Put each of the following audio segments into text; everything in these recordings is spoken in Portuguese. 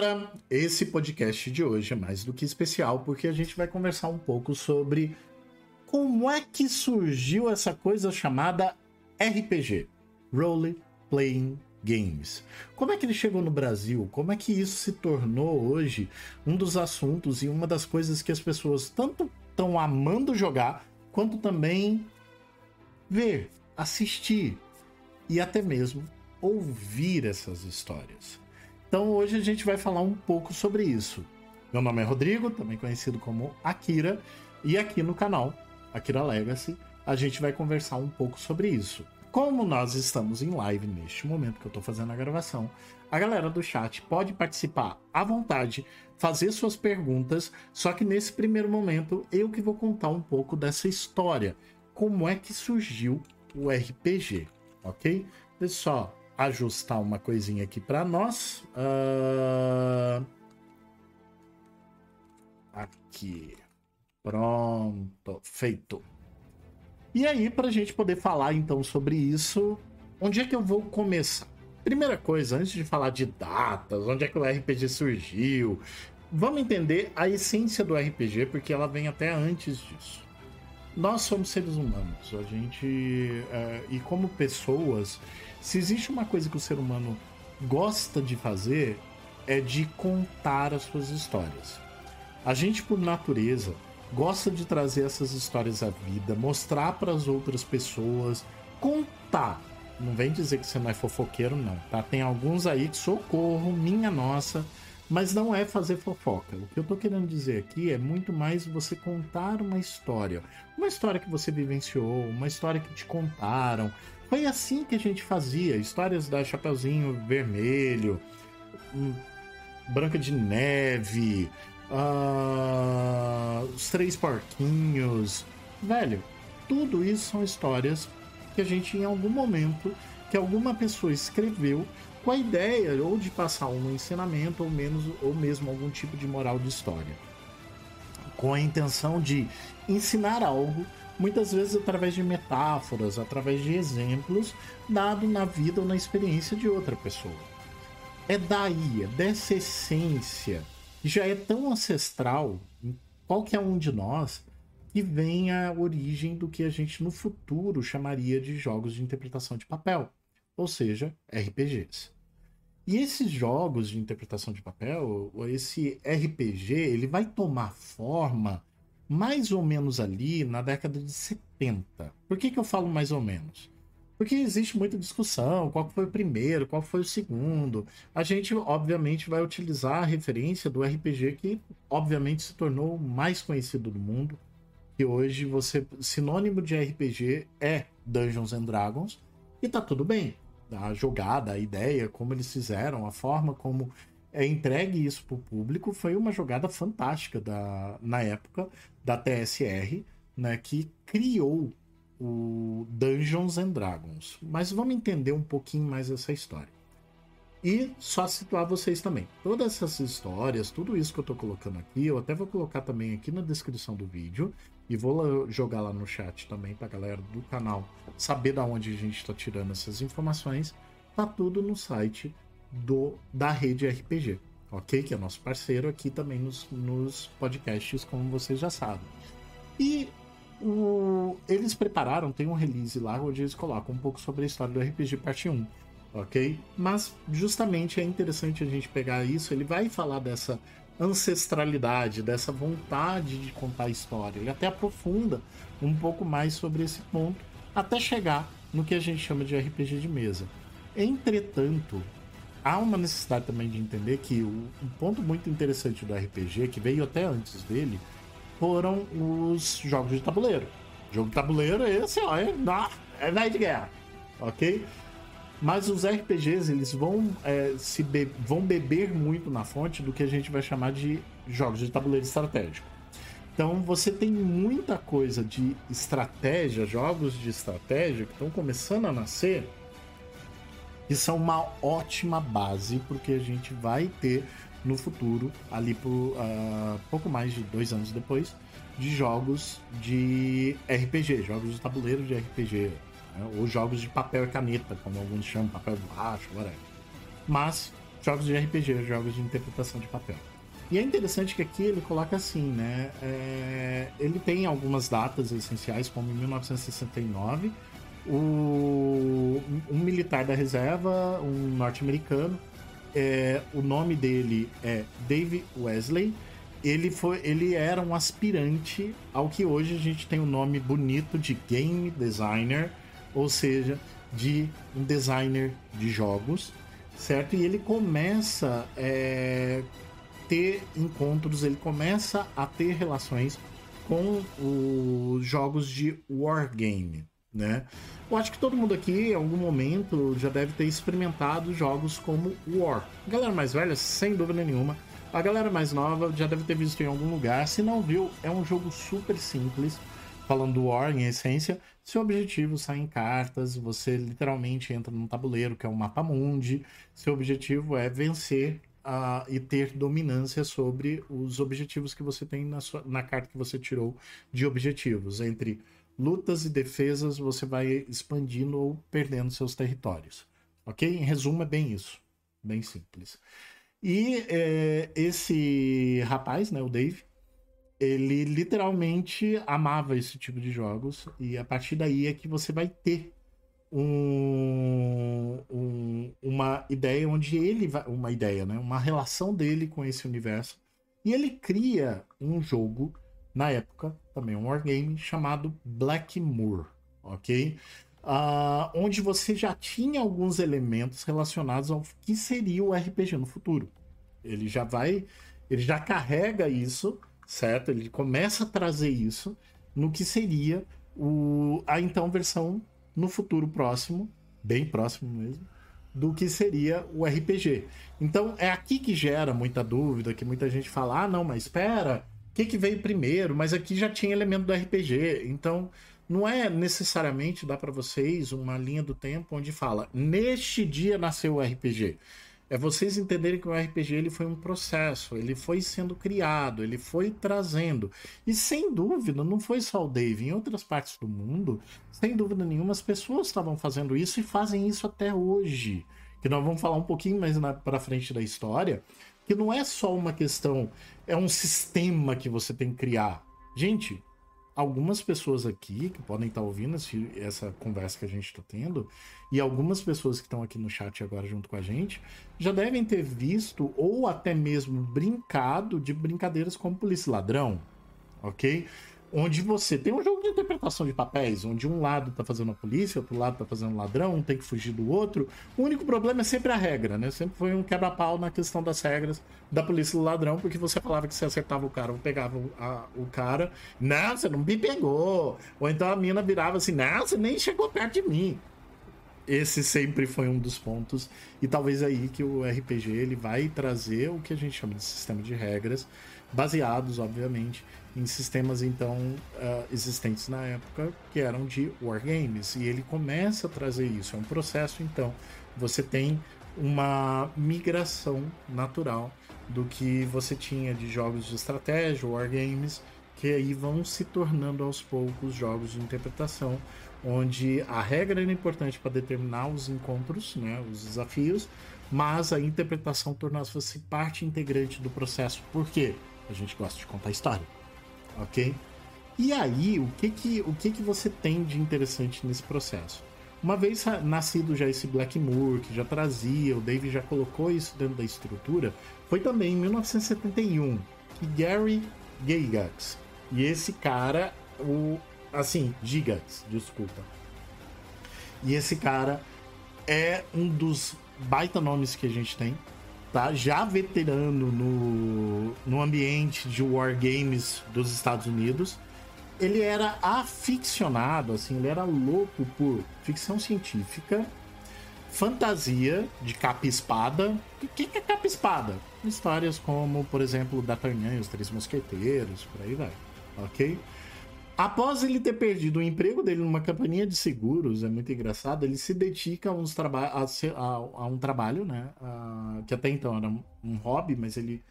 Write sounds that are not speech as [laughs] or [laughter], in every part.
galera, esse podcast de hoje é mais do que especial porque a gente vai conversar um pouco sobre como é que surgiu essa coisa chamada RPG, Role Playing Games. Como é que ele chegou no Brasil? Como é que isso se tornou hoje um dos assuntos e uma das coisas que as pessoas tanto estão amando jogar, quanto também ver, assistir e até mesmo ouvir essas histórias. Então hoje a gente vai falar um pouco sobre isso. Meu nome é Rodrigo, também conhecido como Akira, e aqui no canal Akira Legacy a gente vai conversar um pouco sobre isso. Como nós estamos em live neste momento que eu estou fazendo a gravação, a galera do chat pode participar à vontade, fazer suas perguntas, só que nesse primeiro momento eu que vou contar um pouco dessa história, como é que surgiu o RPG, ok? Só ajustar uma coisinha aqui para nós. Uh... Aqui. Pronto, feito. E aí, para a gente poder falar então sobre isso, onde é que eu vou começar? Primeira coisa, antes de falar de datas, onde é que o RPG surgiu, vamos entender a essência do RPG, porque ela vem até antes disso. Nós somos seres humanos, a gente. É, e como pessoas, se existe uma coisa que o ser humano gosta de fazer, é de contar as suas histórias. A gente, por natureza, gosta de trazer essas histórias à vida, mostrar para as outras pessoas, contar. Não vem dizer que você não é fofoqueiro, não, tá? Tem alguns aí que socorro, minha nossa, mas não é fazer fofoca. O que eu tô querendo dizer aqui é muito mais você contar uma história. Uma história que você vivenciou, uma história que te contaram, foi assim que a gente fazia. Histórias da Chapeuzinho Vermelho, hum, Branca de Neve, uh, Os Três Porquinhos. Velho, tudo isso são histórias que a gente, em algum momento, que alguma pessoa escreveu com a ideia ou de passar um ensinamento ou menos ou mesmo algum tipo de moral de história com a intenção de ensinar algo muitas vezes através de metáforas, através de exemplos, dado na vida ou na experiência de outra pessoa. É daí, é dessa essência, que já é tão ancestral em qualquer um de nós, que vem a origem do que a gente no futuro chamaria de jogos de interpretação de papel, ou seja, RPGs. E esses jogos de interpretação de papel, esse RPG, ele vai tomar forma mais ou menos ali na década de 70. Por que, que eu falo mais ou menos? Porque existe muita discussão, qual foi o primeiro, qual foi o segundo. A gente, obviamente, vai utilizar a referência do RPG que, obviamente, se tornou mais conhecido do mundo. Que hoje você sinônimo de RPG é Dungeons and Dragons e tá tudo bem. A jogada, a ideia, como eles fizeram, a forma como entregue isso para o público foi uma jogada fantástica da, na época da TSR, né, que criou o Dungeons and Dragons. Mas vamos entender um pouquinho mais essa história. E só situar vocês também. Todas essas histórias, tudo isso que eu estou colocando aqui, eu até vou colocar também aqui na descrição do vídeo e vou jogar lá no chat também para a galera do canal saber da onde a gente está tirando essas informações. Tá tudo no site do da rede RPG, ok? Que é nosso parceiro aqui também nos, nos podcasts, como vocês já sabem. E o, eles prepararam, tem um release lá onde eles colocam um pouco sobre a história do RPG parte 1, ok? Mas justamente é interessante a gente pegar isso, ele vai falar dessa ancestralidade, dessa vontade de contar história. Ele até aprofunda um pouco mais sobre esse ponto, até chegar no que a gente chama de RPG de mesa. Entretanto, há uma necessidade também de entender que o, um ponto muito interessante do RPG, que veio até antes dele, foram os jogos de tabuleiro. Jogo de tabuleiro é esse, ó, é, é velho de guerra, ok? Mas os RPGs, eles vão, é, se be vão beber muito na fonte do que a gente vai chamar de jogos de tabuleiro estratégico. Então você tem muita coisa de estratégia, jogos de estratégia que estão começando a nascer, que são uma ótima base porque a gente vai ter no futuro, ali por uh, pouco mais de dois anos depois, de jogos de RPG, jogos de tabuleiro de RPG, né? ou jogos de papel e caneta, como alguns chamam, papel borracha, whatever. Mas jogos de RPG, jogos de interpretação de papel. E é interessante que aqui ele coloca assim, né? É, ele tem algumas datas essenciais, como em 1969, o, um militar da reserva, um norte-americano, é, o nome dele é Dave Wesley. Ele, foi, ele era um aspirante ao que hoje a gente tem o um nome bonito de game designer, ou seja, de um designer de jogos, certo? E ele começa é, ter encontros, ele começa a ter relações com os jogos de wargame, né? Eu acho que todo mundo aqui, em algum momento, já deve ter experimentado jogos como War. A galera mais velha, sem dúvida nenhuma. A galera mais nova já deve ter visto em algum lugar. Se não viu, é um jogo super simples. Falando do War, em essência, seu objetivo sai em cartas, você literalmente entra num tabuleiro que é um mapa mundi. Seu objetivo é vencer uh, e ter dominância sobre os objetivos que você tem na, sua, na carta que você tirou de objetivos. Entre lutas e defesas, você vai expandindo ou perdendo seus territórios. Ok? Em resumo, é bem isso. Bem simples. E é, esse rapaz, né, o Dave, ele literalmente amava esse tipo de jogos. E a partir daí é que você vai ter um, um, uma ideia onde ele vai. Uma ideia, né? Uma relação dele com esse universo. E ele cria um jogo, na época, também um wargame, chamado Blackmoor, ok? Uh, onde você já tinha alguns elementos relacionados ao que seria o RPG no futuro. Ele já vai. Ele já carrega isso, certo? Ele começa a trazer isso no que seria o, a então versão no futuro próximo, bem próximo mesmo, do que seria o RPG. Então é aqui que gera muita dúvida, que muita gente fala: ah, não, mas espera, que, que veio primeiro? Mas aqui já tinha elemento do RPG. Então não é necessariamente dar para vocês uma linha do tempo onde fala: neste dia nasceu o RPG é vocês entenderem que o RPG ele foi um processo, ele foi sendo criado, ele foi trazendo. E sem dúvida, não foi só o Dave. Em outras partes do mundo, sem dúvida nenhuma, as pessoas estavam fazendo isso e fazem isso até hoje. Que nós vamos falar um pouquinho mais para frente da história, que não é só uma questão, é um sistema que você tem que criar. Gente, algumas pessoas aqui que podem estar ouvindo essa conversa que a gente está tendo, e algumas pessoas que estão aqui no chat agora junto com a gente, já devem ter visto ou até mesmo brincado de brincadeiras como polícia ladrão, ok? Onde você tem um jogo de interpretação de papéis, onde um lado tá fazendo a polícia, outro lado tá fazendo ladrão, um tem que fugir do outro. O único problema é sempre a regra, né? Sempre foi um quebra-pau na questão das regras da polícia do ladrão, porque você falava que você acertava o cara ou pegava o, a, o cara, não, você não me pegou. Ou então a mina virava assim, não, você nem chegou perto de mim. Esse sempre foi um dos pontos e talvez aí que o RPG ele vai trazer o que a gente chama de sistema de regras, baseados, obviamente, em sistemas então uh, existentes na época que eram de wargames e ele começa a trazer isso. É um processo então você tem uma migração natural do que você tinha de jogos de estratégia wargames que aí vão se tornando aos poucos jogos de interpretação onde a regra era importante para determinar os encontros né os desafios mas a interpretação tornava-se parte integrante do processo. Por quê a gente gosta de contar história ok? E aí, o que que, o que que você tem de interessante nesse processo? Uma vez nascido já esse Blackmoor, que já trazia, o Dave já colocou isso dentro da estrutura, foi também em 1971 que Gary Gygax, e esse cara, o assim, Gigax, desculpa. E esse cara é um dos baita nomes que a gente tem, tá? Já veterano no, no ambiente de wargames dos Estados Unidos. Ele era aficionado, assim, ele era louco por ficção científica, fantasia de capa espada. O que, que é capa espada? Histórias como, por exemplo, D'Artagnan e os Três Mosqueteiros, por aí vai, ok? Após ele ter perdido o emprego dele numa companhia de seguros, é muito engraçado, ele se dedica a, uns traba a, a, a um trabalho, né? que até então era um hobby, mas ele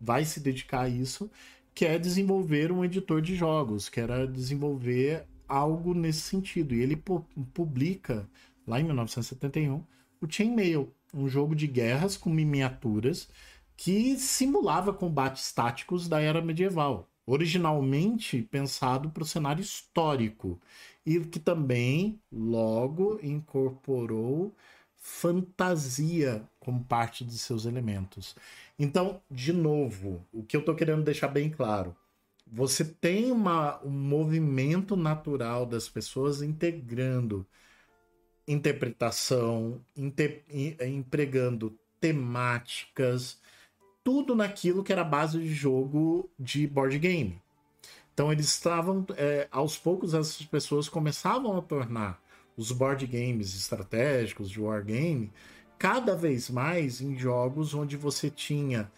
vai se dedicar a isso, que é desenvolver um editor de jogos, que era desenvolver algo nesse sentido. E ele pu publica, lá em 1971, o Chainmail. um jogo de guerras com miniaturas que simulava combates táticos da era medieval, originalmente pensado para o cenário histórico e que também logo incorporou fantasia como parte de seus elementos. Então, de novo, o que eu estou querendo deixar bem claro, você tem uma, um movimento natural das pessoas integrando interpretação, inter, empregando temáticas, tudo naquilo que era base de jogo de board game. Então eles estavam, é, aos poucos, essas pessoas começavam a tornar os board games estratégicos de wargame cada vez mais em jogos onde você tinha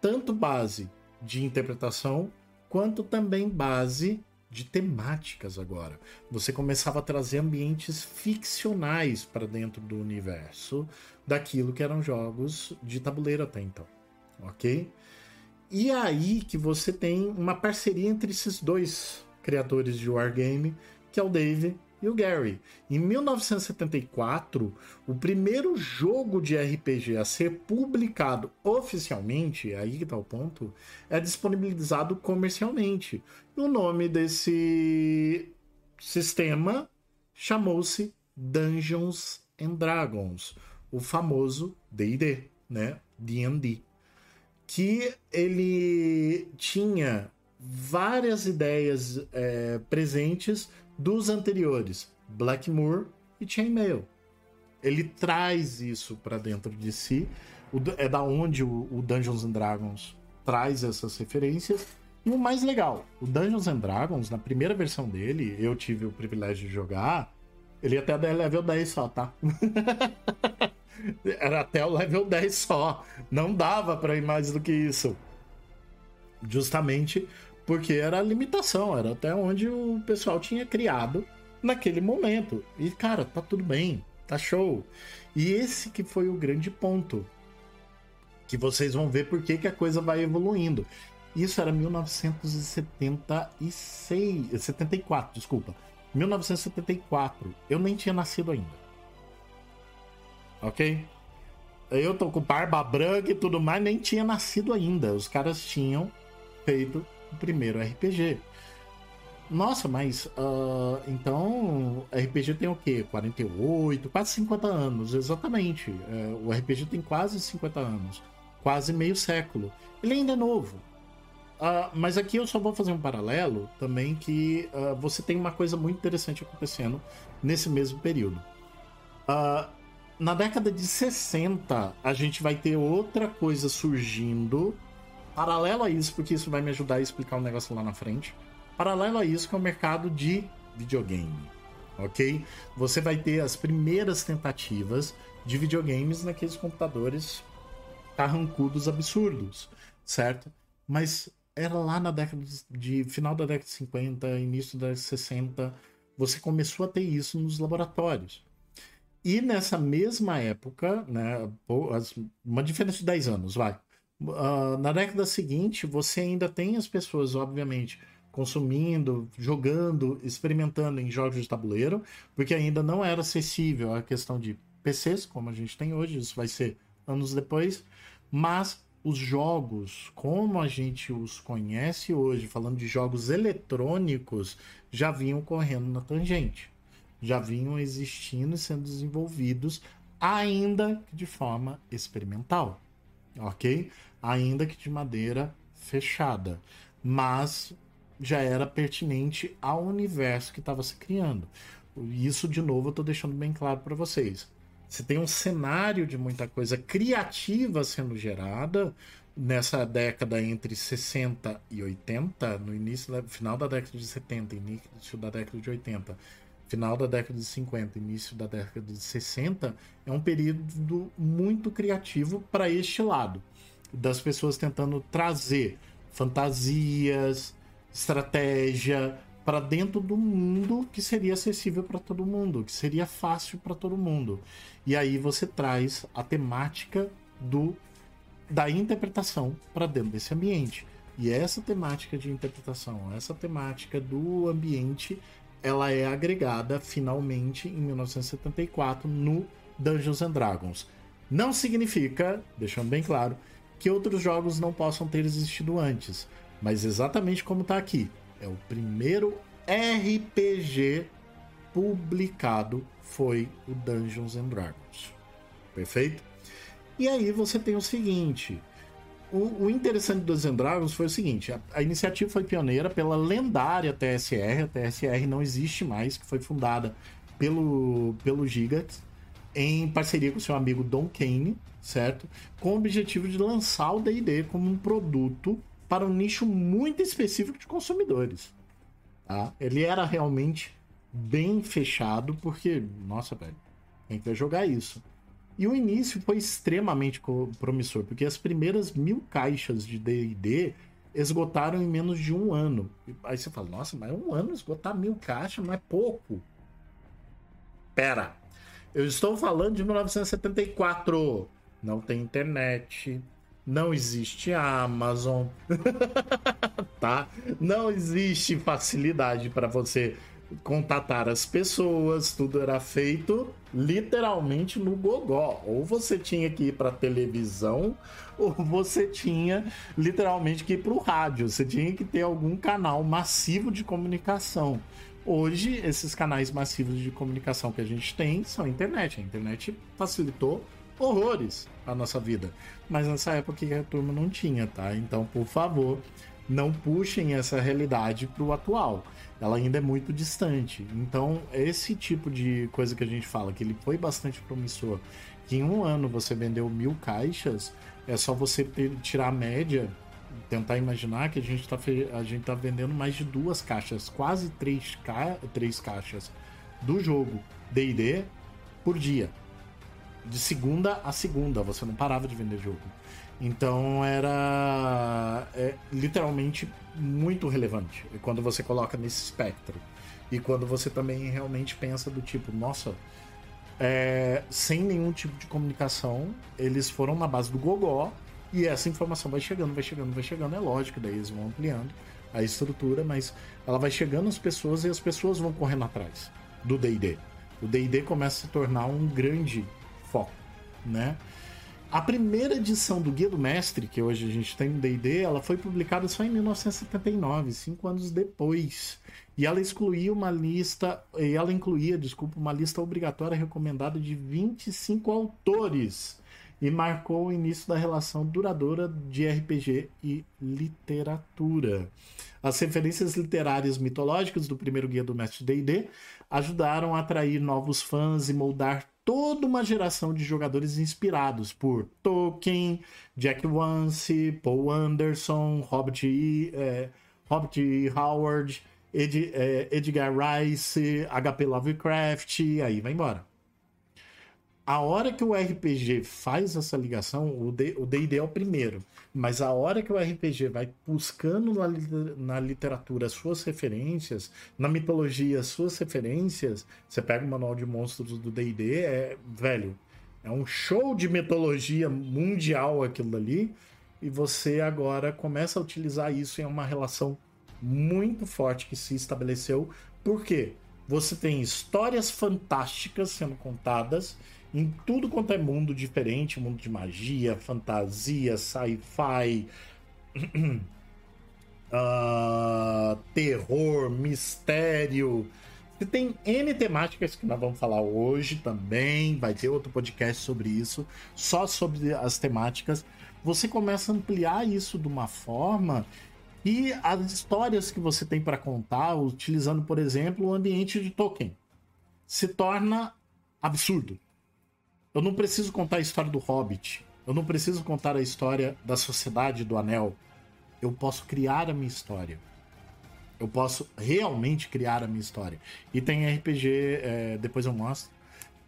tanto base de interpretação quanto também base de temáticas agora. Você começava a trazer ambientes ficcionais para dentro do universo daquilo que eram jogos de tabuleiro até então, ok? E é aí que você tem uma parceria entre esses dois criadores de Wargame, que é o Dave e o Gary. Em 1974, o primeiro jogo de RPG a ser publicado oficialmente, aí que está o ponto, é disponibilizado comercialmente. O nome desse sistema chamou-se Dungeons and Dragons, o famoso D&D, né? D&D que ele tinha várias ideias é, presentes dos anteriores, Blackmoor e Chainmail. Ele traz isso para dentro de si, é da onde o, o Dungeons and Dragons traz essas referências. E o mais legal, o Dungeons and Dragons, na primeira versão dele, eu tive o privilégio de jogar, ele até é level 10 só, tá? [laughs] Era até o level 10 só. Não dava para ir mais do que isso. Justamente porque era a limitação, era até onde o pessoal tinha criado naquele momento. E cara, tá tudo bem, tá show. E esse que foi o grande ponto. Que vocês vão ver por que, que a coisa vai evoluindo. Isso era 1976, 74, desculpa. 1974. Eu nem tinha nascido ainda ok? Eu tô com barba branca e tudo mais, nem tinha nascido ainda. Os caras tinham feito o primeiro RPG. Nossa, mas uh, então RPG tem o quê? 48, quase 50 anos, exatamente. É, o RPG tem quase 50 anos, quase meio século. Ele ainda é novo. Uh, mas aqui eu só vou fazer um paralelo também que uh, você tem uma coisa muito interessante acontecendo nesse mesmo período. Uh, na década de 60, a gente vai ter outra coisa surgindo. Paralelo a isso, porque isso vai me ajudar a explicar um negócio lá na frente. Paralelo a isso, que é o mercado de videogame. Ok? Você vai ter as primeiras tentativas de videogames naqueles computadores carrancudos absurdos, certo? Mas era lá na década de, final da década de 50, início da década de 60, você começou a ter isso nos laboratórios. E nessa mesma época, né, uma diferença de 10 anos, vai. Uh, na década seguinte, você ainda tem as pessoas, obviamente, consumindo, jogando, experimentando em jogos de tabuleiro, porque ainda não era acessível a questão de PCs, como a gente tem hoje, isso vai ser anos depois, mas os jogos, como a gente os conhece hoje, falando de jogos eletrônicos, já vinham correndo na tangente já vinham existindo e sendo desenvolvidos, ainda que de forma experimental, ok? Ainda que de madeira fechada, mas já era pertinente ao universo que estava se criando. Isso, de novo, eu estou deixando bem claro para vocês. Você tem um cenário de muita coisa criativa sendo gerada nessa década entre 60 e 80, no início, final da década de 70, início da década de 80 final da década de 50, início da década de 60, é um período muito criativo para este lado, das pessoas tentando trazer fantasias, estratégia para dentro do mundo que seria acessível para todo mundo, que seria fácil para todo mundo. E aí você traz a temática do da interpretação para dentro desse ambiente. E essa temática de interpretação, essa temática do ambiente ela é agregada finalmente em 1974 no Dungeons and Dragons. Não significa, deixando bem claro, que outros jogos não possam ter existido antes, mas exatamente como está aqui, é o primeiro RPG publicado foi o Dungeons and Dragons. Perfeito? E aí você tem o seguinte, o, o, interessante dos Dragons foi o seguinte: a, a, iniciativa foi pioneira pela lendária TSR, a TSR não existe mais, que foi fundada pelo, pelo Gigax, em parceria com seu amigo Don Kane, certo? Com o objetivo de lançar o DD como um produto para um nicho muito específico de consumidores. Tá? Ele era realmente bem fechado, porque, nossa, velho, quem quer jogar isso? E o início foi extremamente promissor, porque as primeiras mil caixas de DD esgotaram em menos de um ano. Aí você fala, nossa, mas um ano esgotar mil caixas não é pouco. Pera, eu estou falando de 1974. Não tem internet, não existe Amazon, [laughs] tá? Não existe facilidade para você contatar as pessoas, tudo era feito literalmente no gogó. Ou você tinha que ir para televisão, [laughs] ou você tinha literalmente que ir para o rádio. Você tinha que ter algum canal massivo de comunicação. Hoje, esses canais massivos de comunicação que a gente tem são a internet. A internet facilitou horrores a nossa vida. Mas nessa época a turma não tinha, tá? Então, por favor, não puxem essa realidade para o atual ela ainda é muito distante. Então, esse tipo de coisa que a gente fala, que ele foi bastante promissor, que em um ano você vendeu mil caixas, é só você tirar a média, tentar imaginar que a gente está tá vendendo mais de duas caixas, quase três, ca, três caixas do jogo D&D por dia. De segunda a segunda, você não parava de vender jogo. Então era é, literalmente muito relevante quando você coloca nesse espectro. E quando você também realmente pensa do tipo, nossa, é, sem nenhum tipo de comunicação, eles foram na base do gogó e essa informação vai chegando, vai chegando, vai chegando. É lógico, daí eles vão ampliando a estrutura, mas ela vai chegando às pessoas e as pessoas vão correndo atrás do D&D. O D&D começa a se tornar um grande foco, né? A primeira edição do Guia do Mestre, que hoje a gente tem no D&D, ela foi publicada só em 1979, cinco anos depois. E ela excluía uma lista, ela incluía, desculpa, uma lista obrigatória recomendada de 25 autores e marcou o início da relação duradoura de RPG e literatura. As referências literárias mitológicas do primeiro guia do Mestre D&D ajudaram a atrair novos fãs e moldar toda uma geração de jogadores inspirados por Tolkien, Jack Vance, Paul Anderson, Robert E. É, Robert e. Howard, Ed, é, Edgar Rice, HP Lovecraft, aí vai embora a hora que o RPG faz essa ligação, o D&D é o primeiro, mas a hora que o RPG vai buscando na, na literatura suas referências, na mitologia suas referências, você pega o manual de monstros do D&D, é, velho, é um show de mitologia mundial aquilo dali, e você agora começa a utilizar isso em uma relação muito forte que se estabeleceu, porque você tem histórias fantásticas sendo contadas, em tudo quanto é mundo diferente, mundo de magia, fantasia, sci-fi, uh, [clears throat] terror, mistério. Você tem N temáticas que nós vamos falar hoje também. Vai ter outro podcast sobre isso, só sobre as temáticas. Você começa a ampliar isso de uma forma e as histórias que você tem para contar, utilizando, por exemplo, o ambiente de Tolkien, se torna absurdo. Eu não preciso contar a história do Hobbit. Eu não preciso contar a história da Sociedade do Anel. Eu posso criar a minha história. Eu posso realmente criar a minha história. E tem RPG, é, depois eu mostro,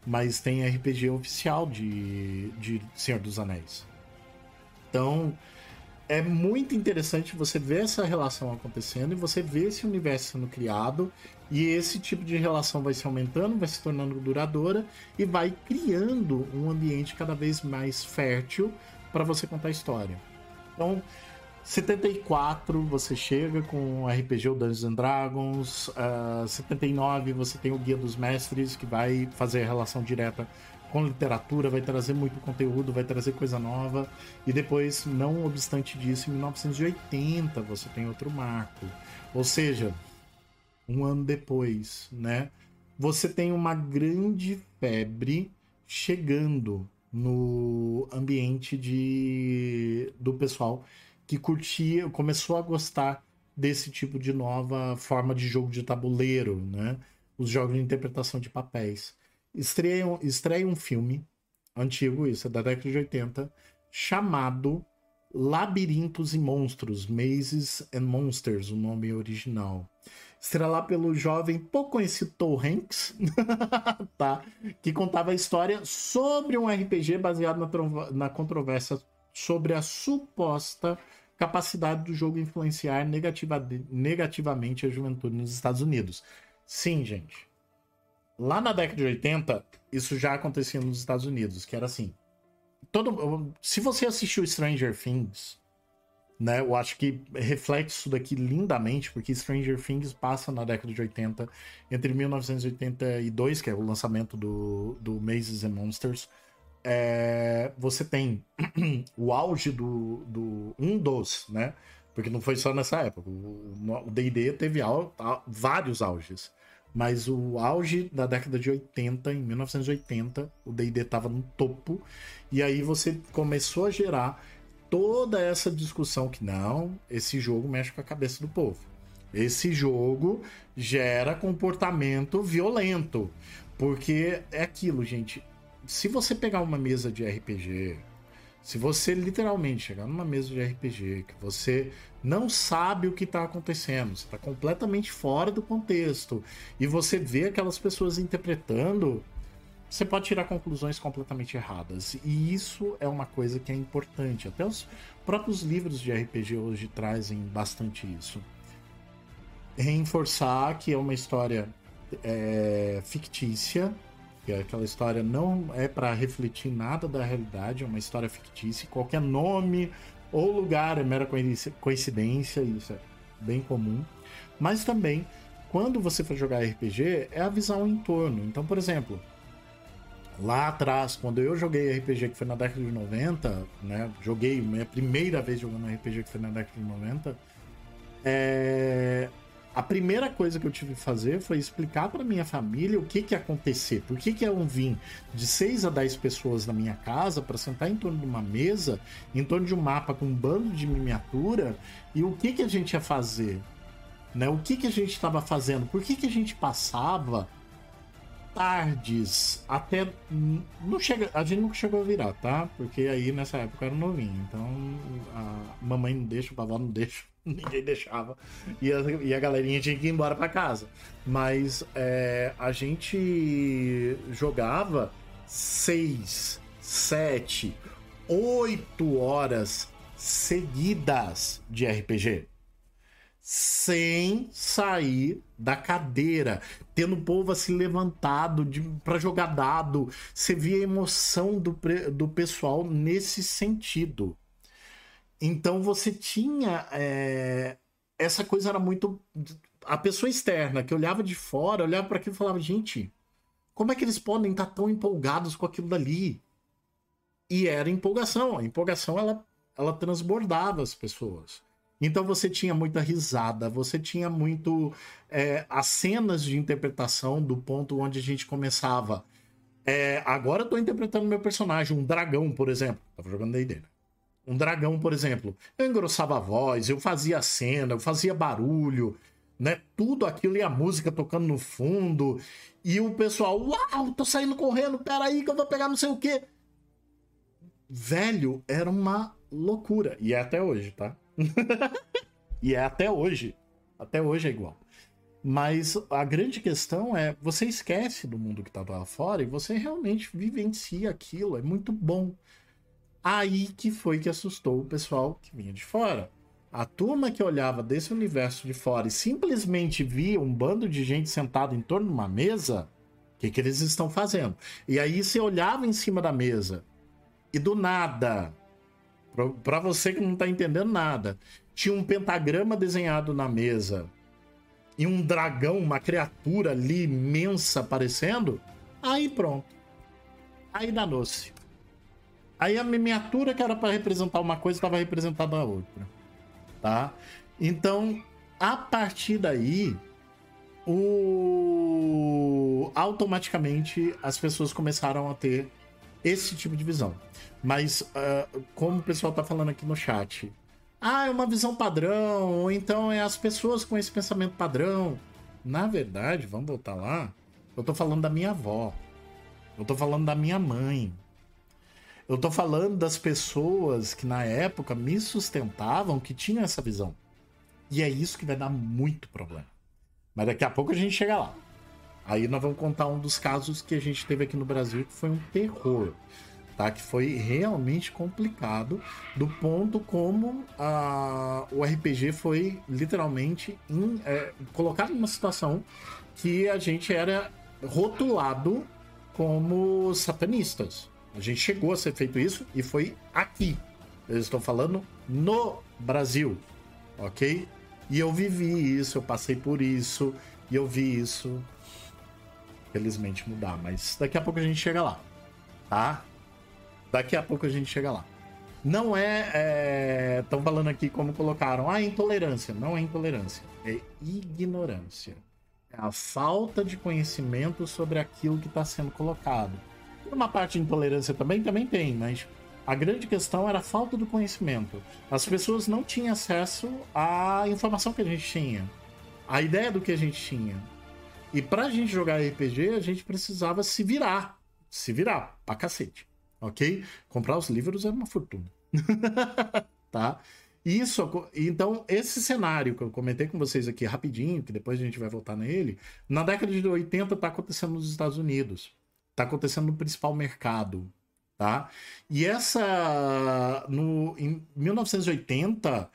mas tem RPG oficial de, de Senhor dos Anéis. Então, é muito interessante você ver essa relação acontecendo e você ver esse universo sendo criado e esse tipo de relação vai se aumentando, vai se tornando duradoura e vai criando um ambiente cada vez mais fértil para você contar a história. Então, 74 você chega com o RPG o Dungeons and Dragons, uh, 79 você tem o Guia dos Mestres que vai fazer a relação direta com literatura, vai trazer muito conteúdo, vai trazer coisa nova. E depois, não obstante disso, em 1980 você tem outro marco. Ou seja, um ano depois, né? Você tem uma grande febre chegando no ambiente de do pessoal que curtia, começou a gostar desse tipo de nova forma de jogo de tabuleiro, né? Os jogos de interpretação de papéis. Estreia, estreia um filme antigo, isso é da década de 80, chamado Labirintos e Monstros, Mazes and Monsters, o nome original. Estrelado pelo jovem pouco conhecido Tom Hanks, [laughs] tá? que contava a história sobre um RPG baseado na, na controvérsia sobre a suposta capacidade do jogo influenciar negativa, negativamente a juventude nos Estados Unidos. Sim, gente. Lá na década de 80, isso já acontecia nos Estados Unidos, que era assim. Todo, se você assistiu Stranger Things, né, eu acho que reflete isso daqui lindamente, porque Stranger Things passa na década de 80, entre 1982, que é o lançamento do, do Mazes and Monsters, é, você tem [clears throat] o auge do, do. Um dos, né? Porque não foi só nessa época. O DD teve au, vários auges. Mas o auge da década de 80, em 1980, o DD estava no topo. E aí você começou a gerar toda essa discussão que não, esse jogo mexe com a cabeça do povo. Esse jogo gera comportamento violento. Porque é aquilo, gente se você pegar uma mesa de RPG, se você literalmente chegar numa mesa de RPG que você não sabe o que está acontecendo, você está completamente fora do contexto e você vê aquelas pessoas interpretando, você pode tirar conclusões completamente erradas. E isso é uma coisa que é importante. Até os próprios livros de RPG hoje trazem bastante isso. Reforçar que é uma história é, fictícia, que aquela história não é para refletir nada da realidade, é uma história fictícia. Qualquer nome ou lugar é mera coincidência, isso é bem comum. Mas também, quando você for jogar RPG, é avisar o entorno. Então, por exemplo, lá atrás, quando eu joguei RPG, que foi na década de 90, né? Joguei minha primeira vez jogando RPG, que foi na década de 90. É, a primeira coisa que eu tive que fazer foi explicar para minha família o que que ia acontecer. Por que que iam vir de 6 a 10 pessoas na minha casa para sentar em torno de uma mesa, em torno de um mapa com um bando de miniatura, e o que que a gente ia fazer? Né? O que que a gente estava fazendo? Por que que a gente passava tardes até não chega a gente nunca chegou a virar tá porque aí nessa época eu era novinho então a mamãe não deixa o vovó não deixa [laughs] ninguém deixava. E a, e a galerinha tinha que ir embora para casa. Mas é, a gente jogava seis, sete, oito horas seguidas de RPG. Sem sair da cadeira, tendo o povo assim levantado para jogar dado. Você via a emoção do, do pessoal nesse sentido. Então você tinha. É... Essa coisa era muito. A pessoa externa que olhava de fora, olhava para aquilo e falava: gente, como é que eles podem estar tão empolgados com aquilo dali? E era empolgação. A empolgação ela, ela transbordava as pessoas. Então você tinha muita risada, você tinha muito. É, as cenas de interpretação do ponto onde a gente começava. É, agora eu tô interpretando meu personagem, um dragão, por exemplo. Tava jogando D&D, né? Um dragão, por exemplo. Eu engrossava a voz, eu fazia cena, eu fazia barulho, né? Tudo aquilo e a música tocando no fundo. E o pessoal, uau, tô saindo correndo, peraí que eu vou pegar não sei o quê. Velho, era uma loucura. E é até hoje, tá? [laughs] e é até hoje. Até hoje é igual. Mas a grande questão é, você esquece do mundo que tá lá fora e você realmente vivencia aquilo. É muito bom. Aí que foi que assustou o pessoal que vinha de fora. A turma que olhava desse universo de fora e simplesmente via um bando de gente sentado em torno de uma mesa, o que, que eles estão fazendo? E aí você olhava em cima da mesa e do nada, para você que não tá entendendo nada, tinha um pentagrama desenhado na mesa e um dragão, uma criatura ali imensa aparecendo, aí pronto. Aí danou-se. Aí a miniatura que era para representar uma coisa estava representando a outra, tá? Então, a partir daí, o... automaticamente as pessoas começaram a ter esse tipo de visão. Mas, uh, como o pessoal tá falando aqui no chat, ah, é uma visão padrão, ou então é as pessoas com esse pensamento padrão. Na verdade, vamos voltar lá, eu tô falando da minha avó. Eu tô falando da minha mãe. Eu tô falando das pessoas que na época me sustentavam que tinham essa visão. E é isso que vai dar muito problema. Mas daqui a pouco a gente chega lá. Aí nós vamos contar um dos casos que a gente teve aqui no Brasil que foi um terror. Tá, que foi realmente complicado do ponto como a, o RPG foi literalmente em, é, colocado numa situação que a gente era rotulado como satanistas. A gente chegou a ser feito isso e foi aqui. Eu estou falando no Brasil, ok? E eu vivi isso, eu passei por isso, e eu vi isso, felizmente, mudar. Mas daqui a pouco a gente chega lá, tá? Daqui a pouco a gente chega lá. Não é. Estão é... falando aqui como colocaram. Ah, intolerância. Não é intolerância. É ignorância. É a falta de conhecimento sobre aquilo que está sendo colocado. Uma parte de intolerância também, também tem, mas a grande questão era a falta do conhecimento. As pessoas não tinham acesso à informação que a gente tinha, à ideia do que a gente tinha. E pra gente jogar RPG, a gente precisava se virar. Se virar, pra cacete. Ok? Comprar os livros era uma fortuna. [laughs] tá? Isso, então, esse cenário que eu comentei com vocês aqui rapidinho, que depois a gente vai voltar nele, na década de 80 tá acontecendo nos Estados Unidos. Tá acontecendo no principal mercado tá? E essa no em 1980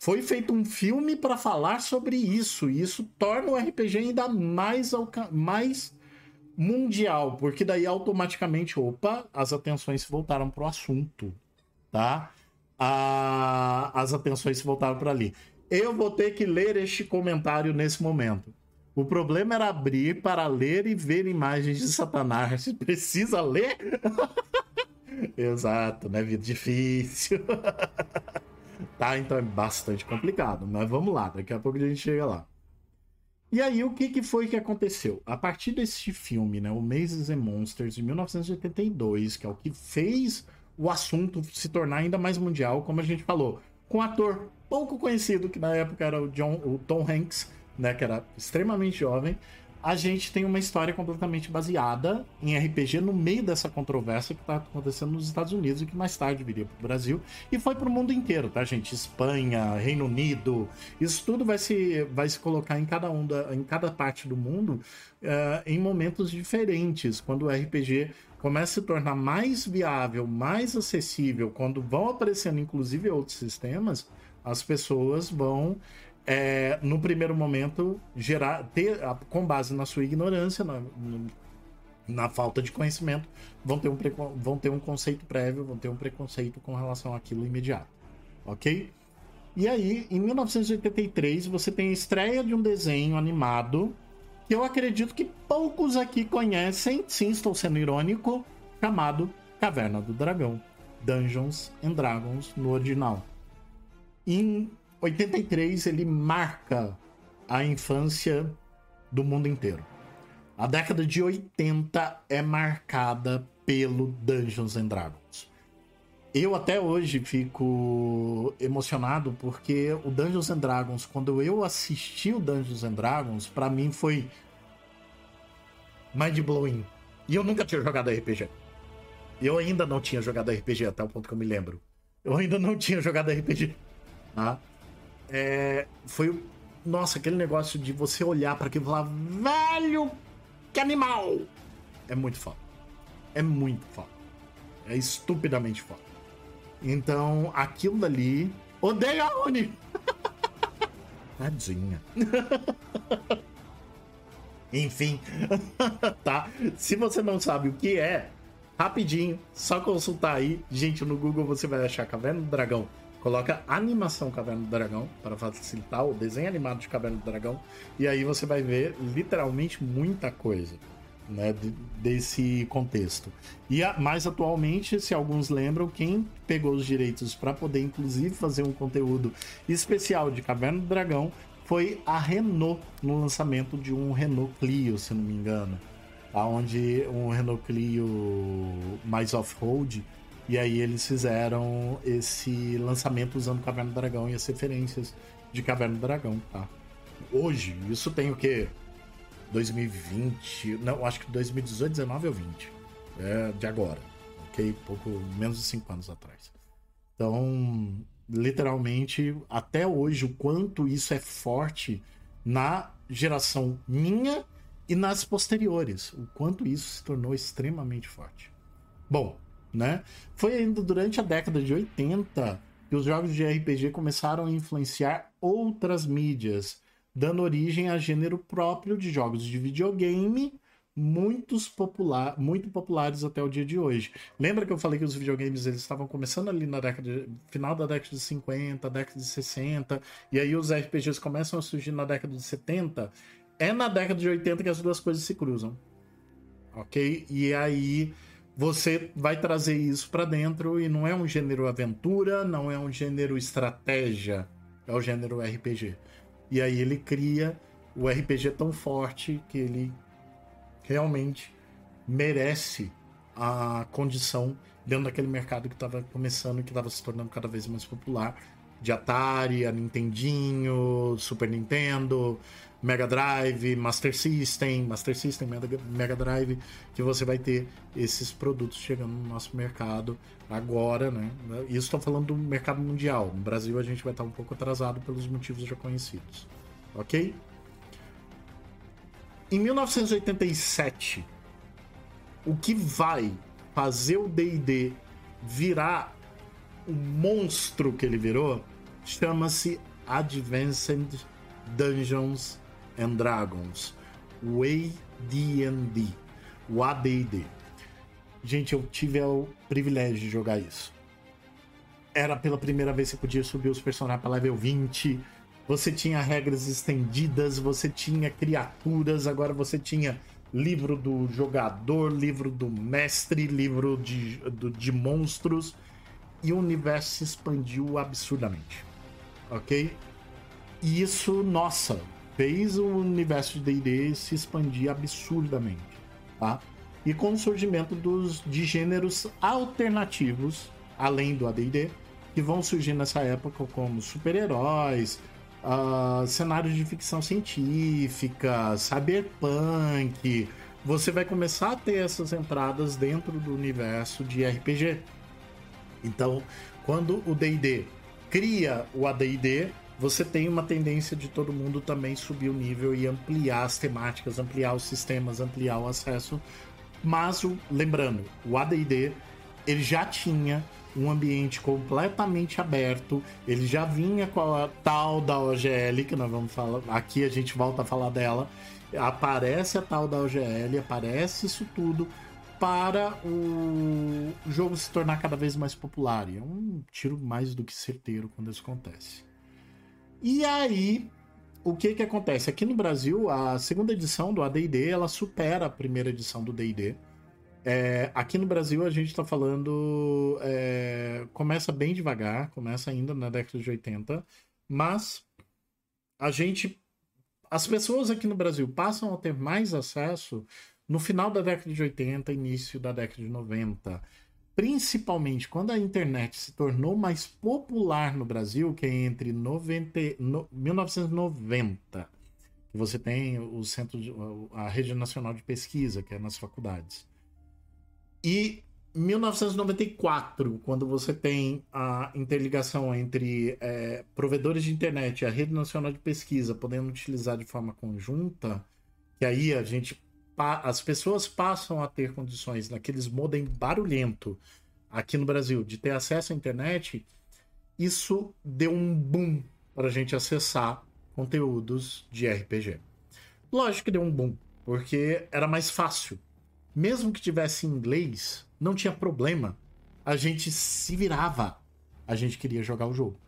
foi feito um filme para falar sobre isso, e isso torna o RPG ainda mais mais mundial, porque daí automaticamente, opa, as atenções se voltaram para o assunto, tá? A, as atenções se voltaram para ali. Eu vou ter que ler este comentário nesse momento. O problema era abrir para ler e ver imagens de Satanás. [laughs] Precisa ler? [laughs] Exato, né? Vida difícil. [laughs] tá, então é bastante complicado, mas vamos lá, daqui a pouco a gente chega lá. E aí, o que, que foi que aconteceu? A partir desse filme, né, o Mazes and Monsters, de 1982, que é o que fez o assunto se tornar ainda mais mundial, como a gente falou, com um ator pouco conhecido, que na época era o, John, o Tom Hanks, né, que era extremamente jovem, a gente tem uma história completamente baseada em RPG no meio dessa controvérsia que está acontecendo nos Estados Unidos e que mais tarde viria para o Brasil e foi para o mundo inteiro, tá, gente? Espanha, Reino Unido, isso tudo vai se, vai se colocar em cada, um da, em cada parte do mundo uh, em momentos diferentes, quando o RPG começa a se tornar mais viável, mais acessível, quando vão aparecendo inclusive outros sistemas, as pessoas vão é, no primeiro momento, gerar, ter, com base na sua ignorância, na, na falta de conhecimento, vão ter, um vão ter um conceito prévio, vão ter um preconceito com relação àquilo imediato. Ok? E aí, em 1983, você tem a estreia de um desenho animado que eu acredito que poucos aqui conhecem, sim, estou sendo irônico, chamado Caverna do Dragão. Dungeons and Dragons no original. Em 83 ele marca a infância do mundo inteiro. A década de 80 é marcada pelo Dungeons and Dragons. Eu até hoje fico emocionado porque o Dungeons and Dragons, quando eu assisti o Dungeons and Dragons, para mim foi mind blowing. E eu nunca tinha jogado RPG. Eu ainda não tinha jogado RPG até o ponto que eu me lembro. Eu ainda não tinha jogado RPG. Tá? É, foi. Nossa, aquele negócio de você olhar para aquilo e falar, velho, que animal! É muito foda. É muito foda. É estupidamente foda. Então, aquilo dali. Odeio a Uni! [laughs] Tadinha. [laughs] Enfim, [laughs] tá? Se você não sabe o que é, rapidinho, só consultar aí. Gente, no Google você vai achar Caverna do Dragão Coloca animação Caverna do Dragão para facilitar o desenho animado de Caverna do Dragão. E aí você vai ver literalmente muita coisa. né, desse contexto. E a, mais atualmente, se alguns lembram, quem pegou os direitos para poder inclusive fazer um conteúdo especial de Caverna do Dragão foi a Renault no lançamento de um Renault Clio, se não me engano, aonde um Renault Clio mais off-road e aí eles fizeram esse lançamento usando Caverna do Dragão e as referências de Caverna do Dragão, tá? Hoje, isso tem o quê? 2020, não, acho que 2018, 19 ou 20. É de agora, ok? Pouco menos de 5 anos atrás. Então, literalmente, até hoje, o quanto isso é forte na geração minha e nas posteriores. O quanto isso se tornou extremamente forte. Bom, né? Foi ainda durante a década de 80 que os jogos de RPG começaram a influenciar outras mídias dando origem a gênero próprio de jogos de videogame muitos popular, muito populares até o dia de hoje. Lembra que eu falei que os videogames eles estavam começando ali na década de, final da década de 50, década de 60, e aí os RPGs começam a surgir na década de 70? É na década de 80 que as duas coisas se cruzam. OK? E aí você vai trazer isso para dentro e não é um gênero aventura, não é um gênero estratégia, é o gênero RPG. E aí ele cria o RPG tão forte que ele realmente merece a condição dentro daquele mercado que estava começando e que estava se tornando cada vez mais popular. De Atari, a Nintendinho, Super Nintendo, Mega Drive, Master System, Master System, Mega Drive, que você vai ter esses produtos chegando no nosso mercado agora, né? Isso estou falando do mercado mundial. No Brasil a gente vai estar um pouco atrasado pelos motivos já conhecidos, ok? Em 1987, o que vai fazer o D&D virar o monstro que ele virou chama-se Advanced Dungeons and Dragons, o AD&D, o AD&D. Gente, eu tive o privilégio de jogar isso. Era pela primeira vez que você podia subir os personagens para level 20. Você tinha regras estendidas, você tinha criaturas, agora você tinha livro do jogador, livro do mestre, livro de, de monstros. E o universo se expandiu absurdamente. Ok? E isso, nossa, fez o universo de D&D se expandir absurdamente, tá? E com o surgimento dos, de gêneros alternativos, além do AD&D, que vão surgir nessa época como super-heróis, uh, cenários de ficção científica, cyberpunk. Você vai começar a ter essas entradas dentro do universo de RPG. Então, quando o D&D cria o AD&D, você tem uma tendência de todo mundo também subir o nível e ampliar as temáticas, ampliar os sistemas, ampliar o acesso. Mas, lembrando, o AD&D ele já tinha um ambiente completamente aberto, ele já vinha com a tal da OGL, que nós vamos falar, aqui a gente volta a falar dela, aparece a tal da OGL, aparece isso tudo para o jogo se tornar cada vez mais popular. E é um tiro mais do que certeiro quando isso acontece. E aí, o que que acontece? Aqui no Brasil, a segunda edição do AD&D, ela supera a primeira edição do D&D. É, aqui no Brasil, a gente está falando... É, começa bem devagar, começa ainda na década de 80, mas a gente... As pessoas aqui no Brasil passam a ter mais acesso no final da década de 80, início da década de 90 principalmente quando a internet se tornou mais popular no Brasil, que é entre 90, no, 1990, que você tem o centro de, a rede nacional de pesquisa, que é nas faculdades. E 1994, quando você tem a interligação entre é, provedores de internet e a rede nacional de pesquisa podendo utilizar de forma conjunta, que aí a gente as pessoas passam a ter condições naqueles modem barulhento aqui no Brasil de ter acesso à internet, isso deu um boom para a gente acessar conteúdos de RPG. Lógico que deu um boom, porque era mais fácil. Mesmo que tivesse inglês, não tinha problema. A gente se virava. A gente queria jogar o jogo.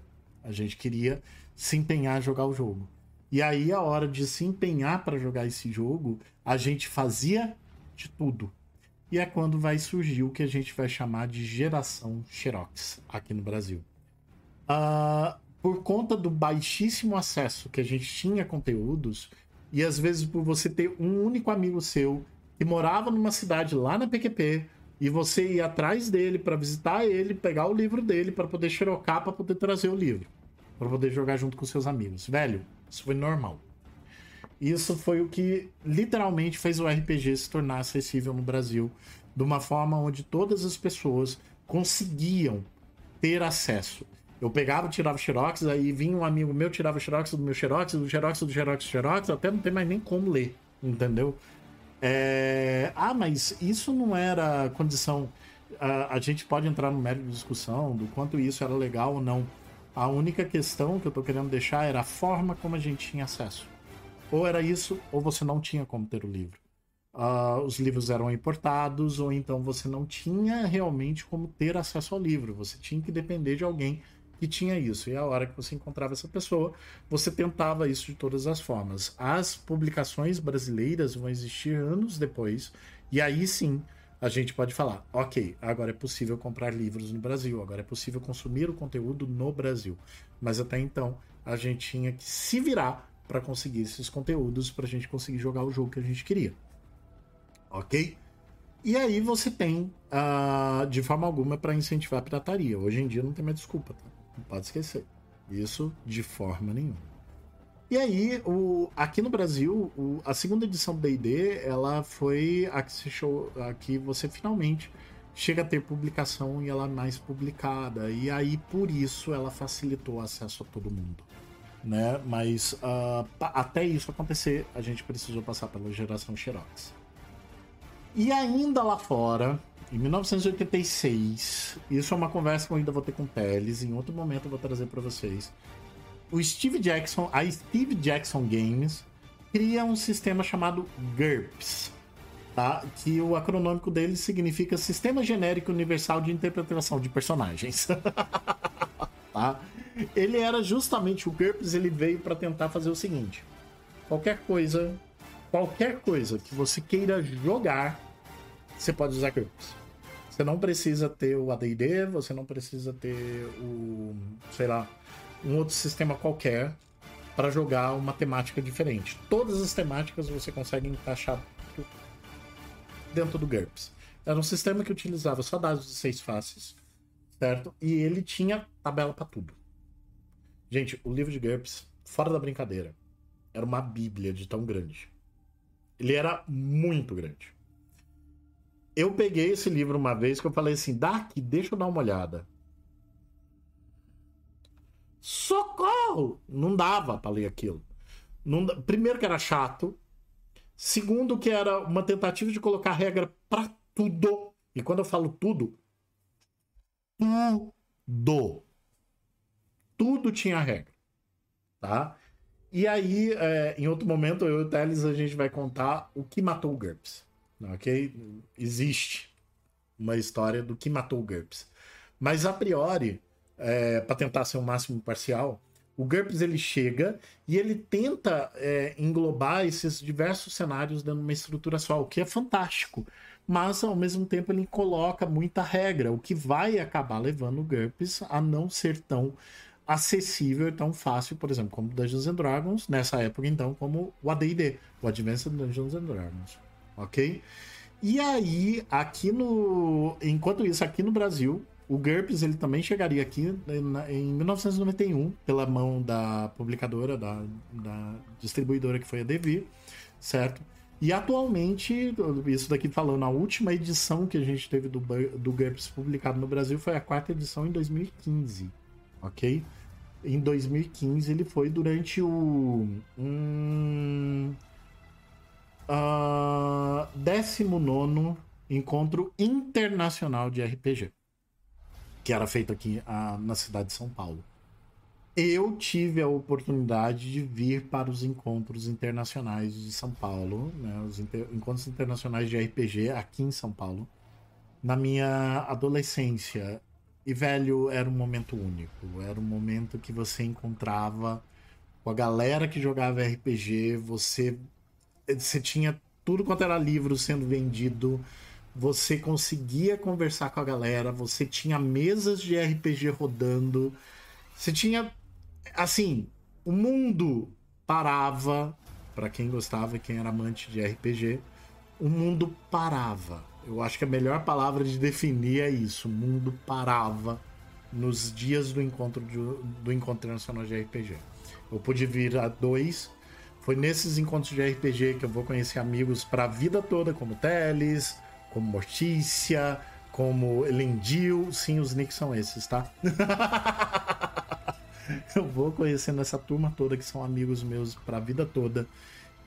A gente queria se empenhar a jogar o jogo. E aí, a hora de se empenhar para jogar esse jogo, a gente fazia de tudo. E é quando vai surgir o que a gente vai chamar de geração Xerox aqui no Brasil. Uh, por conta do baixíssimo acesso que a gente tinha a conteúdos, e às vezes por você ter um único amigo seu que morava numa cidade lá na PQP, e você ir atrás dele para visitar ele, pegar o livro dele para poder xerocar, para poder trazer o livro, para poder jogar junto com seus amigos. Velho, isso foi normal. Isso foi o que literalmente fez o RPG se tornar acessível no Brasil, de uma forma onde todas as pessoas conseguiam ter acesso. Eu pegava, tirava xerox, aí vinha um amigo meu, tirava xerox do meu xerox, do xerox, do xerox, do xerox, até não tem mais nem como ler, entendeu? É... Ah, mas isso não era condição. A, a gente pode entrar no mérito de discussão do quanto isso era legal ou não. A única questão que eu tô querendo deixar era a forma como a gente tinha acesso. Ou era isso, ou você não tinha como ter o livro. Uh, os livros eram importados, ou então você não tinha realmente como ter acesso ao livro. Você tinha que depender de alguém que tinha isso. E a hora que você encontrava essa pessoa, você tentava isso de todas as formas. As publicações brasileiras vão existir anos depois, e aí sim a gente pode falar: ok, agora é possível comprar livros no Brasil, agora é possível consumir o conteúdo no Brasil. Mas até então a gente tinha que se virar para conseguir esses conteúdos, para a gente conseguir jogar o jogo que a gente queria. Ok? E aí você tem, uh, de forma alguma, para incentivar a pirataria. Hoje em dia não tem mais desculpa. Tá? Não pode esquecer. Isso de forma nenhuma. E aí, o, aqui no Brasil, o, a segunda edição do D&D, ela foi a que, se show, a que você finalmente chega a ter publicação e ela é mais publicada. E aí, por isso, ela facilitou o acesso a todo mundo. Né? Mas uh, até isso acontecer, a gente precisou passar pela geração Xerox. E ainda lá fora, em 1986, isso é uma conversa que eu ainda vou ter com o Teles, em outro momento eu vou trazer para vocês. O Steve Jackson, a Steve Jackson Games, cria um sistema chamado GURPS, tá? Que o acronômico dele significa Sistema Genérico Universal de Interpretação de Personagens. [laughs] tá? Ele era justamente o GURPS, ele veio para tentar fazer o seguinte: qualquer coisa, qualquer coisa que você queira jogar, você pode usar GURPS. Você não precisa ter o AD&D, você não precisa ter o, sei lá, um outro sistema qualquer para jogar uma temática diferente. Todas as temáticas você consegue encaixar dentro do GURPS. Era um sistema que utilizava só dados de seis faces, certo? E ele tinha tabela para tudo. Gente, o livro de GURPS, fora da brincadeira, era uma bíblia de tão grande. Ele era muito grande eu peguei esse livro uma vez que eu falei assim, Dark, deixa eu dar uma olhada. Socorro! Não dava para ler aquilo. Não, primeiro que era chato. Segundo que era uma tentativa de colocar regra para tudo. E quando eu falo tudo, tudo. Tudo tinha regra. Tá? E aí, é, em outro momento, eu e o Teles, a gente vai contar o que matou o GURPS ok? Existe uma história do que matou o GURPS. Mas a priori, é, para tentar ser o máximo parcial, o GURPS ele chega e ele tenta é, englobar esses diversos cenários dando uma estrutura só, o que é fantástico. Mas ao mesmo tempo ele coloca muita regra, o que vai acabar levando o GURPS a não ser tão acessível e tão fácil, por exemplo, como Dungeons and Dragons, nessa época então, como o AD&D, o Advanced Dungeons and Dragons ok? E aí, aqui no. Enquanto isso, aqui no Brasil, o GURPS ele também chegaria aqui em 1991, pela mão da publicadora, da, da distribuidora que foi a Devir, certo? E atualmente, isso daqui falando, a última edição que a gente teve do, do GURPS publicado no Brasil foi a quarta edição em 2015, ok? Em 2015 ele foi durante o. Hum, uh, 19 Encontro Internacional de RPG, que era feito aqui uh, na cidade de São Paulo. Eu tive a oportunidade de vir para os encontros internacionais de São Paulo, né, os inter encontros internacionais de RPG aqui em São Paulo, na minha adolescência. E, velho, era um momento único. Era um momento que você encontrava com a galera que jogava RPG, você você tinha tudo quanto era livro sendo vendido. Você conseguia conversar com a galera, você tinha mesas de RPG rodando, você tinha. Assim, o mundo parava, para quem gostava e quem era amante de RPG, o mundo parava. Eu acho que a melhor palavra de definir é isso: o mundo parava nos dias do encontro de, do encontro internacional de RPG. Eu pude vir a dois. Foi nesses encontros de RPG que eu vou conhecer amigos para a vida toda, como Teles, como Mortícia, como Elendil. Sim, os nicks são esses, tá? [laughs] eu vou conhecendo essa turma toda que são amigos meus para a vida toda.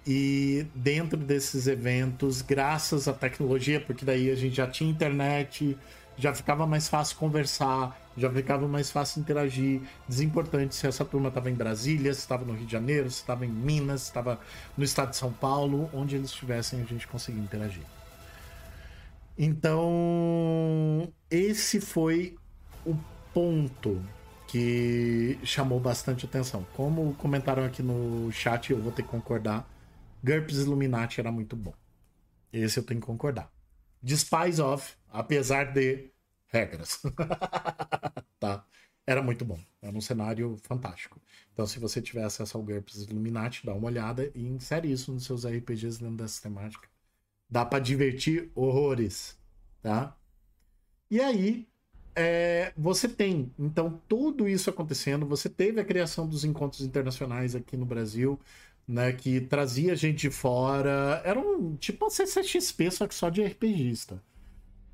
E dentro desses eventos, graças à tecnologia, porque daí a gente já tinha internet, já ficava mais fácil conversar, já ficava mais fácil interagir. Desimportante se essa turma estava em Brasília, se estava no Rio de Janeiro, se estava em Minas, se estava no estado de São Paulo, onde eles estivessem, a gente conseguia interagir. Então, esse foi o ponto que chamou bastante atenção. Como comentaram aqui no chat, eu vou ter que concordar. GURPS Illuminati era muito bom. Esse eu tenho que concordar. Despise of, apesar de regras. [laughs] tá? Era muito bom. Era um cenário fantástico. Então, se você tiver acesso ao GURPS Illuminati, dá uma olhada e insere isso nos seus RPGs dentro dessa temática. Dá para divertir horrores, tá? E aí, é, você tem, então, tudo isso acontecendo. Você teve a criação dos encontros internacionais aqui no Brasil, né? Que trazia gente de fora. Era um tipo uma CCXP, só que só de RPGista.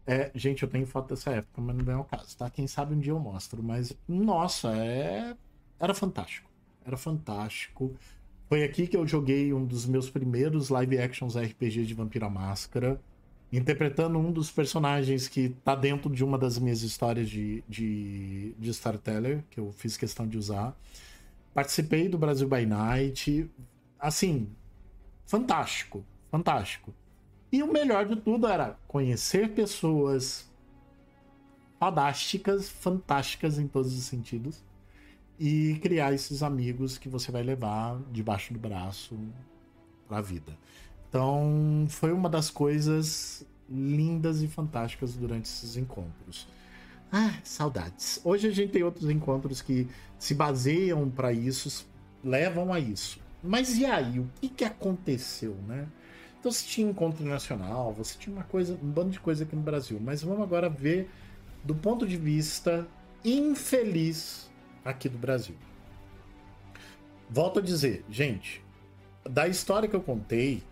É, gente, eu tenho foto dessa época, mas não é o caso, tá? Quem sabe um dia eu mostro. Mas, nossa, é... era fantástico. Era fantástico. Foi aqui que eu joguei um dos meus primeiros live actions RPG de Vampira Máscara, interpretando um dos personagens que tá dentro de uma das minhas histórias de, de, de Storyteller, que eu fiz questão de usar. Participei do Brasil by Night. Assim, fantástico, fantástico. E o melhor de tudo era conhecer pessoas fantásticas, fantásticas em todos os sentidos, e criar esses amigos que você vai levar debaixo do braço para a vida. Então, foi uma das coisas lindas e fantásticas durante esses encontros. Ah, saudades. Hoje a gente tem outros encontros que se baseiam para isso, levam a isso. Mas e aí, o que, que aconteceu, né? Então você tinha encontro nacional, você tinha uma coisa, um bando de coisa aqui no Brasil. Mas vamos agora ver do ponto de vista infeliz aqui do Brasil. Volto a dizer, gente, da história que eu contei,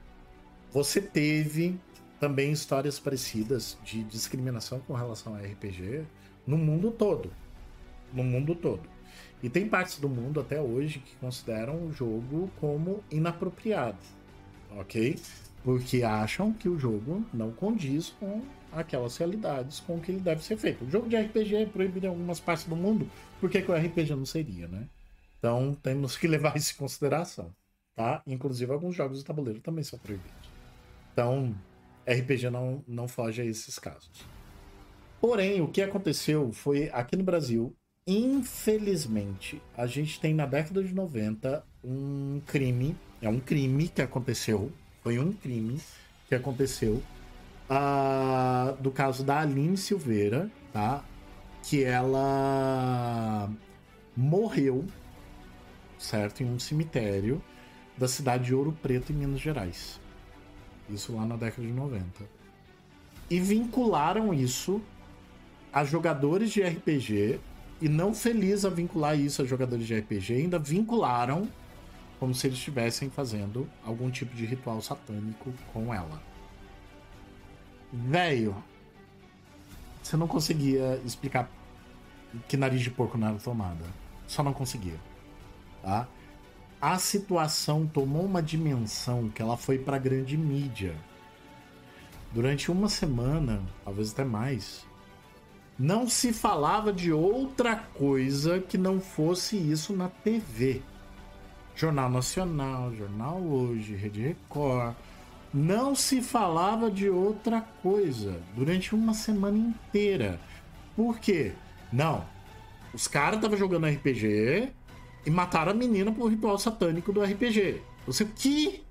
você teve também histórias parecidas de discriminação com relação a RPG no mundo todo. No mundo todo. E tem partes do mundo até hoje que consideram o jogo como inapropriado. Ok? porque acham que o jogo não condiz com aquelas realidades com que ele deve ser feito. O jogo de RPG é proibido em algumas partes do mundo, por que, que o RPG não seria, né? Então temos que [laughs] levar isso em consideração, tá? Inclusive alguns jogos de tabuleiro também são proibidos. Então, RPG não, não foge a esses casos. Porém, o que aconteceu foi aqui no Brasil, infelizmente, a gente tem na década de 90 um crime, é um crime que aconteceu foi um crime que aconteceu uh, do caso da Aline Silveira, tá? Que ela morreu, certo? Em um cemitério da cidade de Ouro Preto, em Minas Gerais. Isso lá na década de 90. E vincularam isso a jogadores de RPG, e não feliz a vincular isso a jogadores de RPG, ainda vincularam como se eles estivessem fazendo algum tipo de ritual satânico com ela. Velho, você não conseguia explicar que nariz de porco não era tomada. Só não conseguia. Tá? A situação tomou uma dimensão que ela foi para grande mídia. Durante uma semana, talvez até mais, não se falava de outra coisa que não fosse isso na TV. Jornal Nacional, Jornal Hoje, Rede Record. Não se falava de outra coisa durante uma semana inteira. Por quê? Não. Os caras estavam jogando RPG e mataram a menina por ritual satânico do RPG. Você que?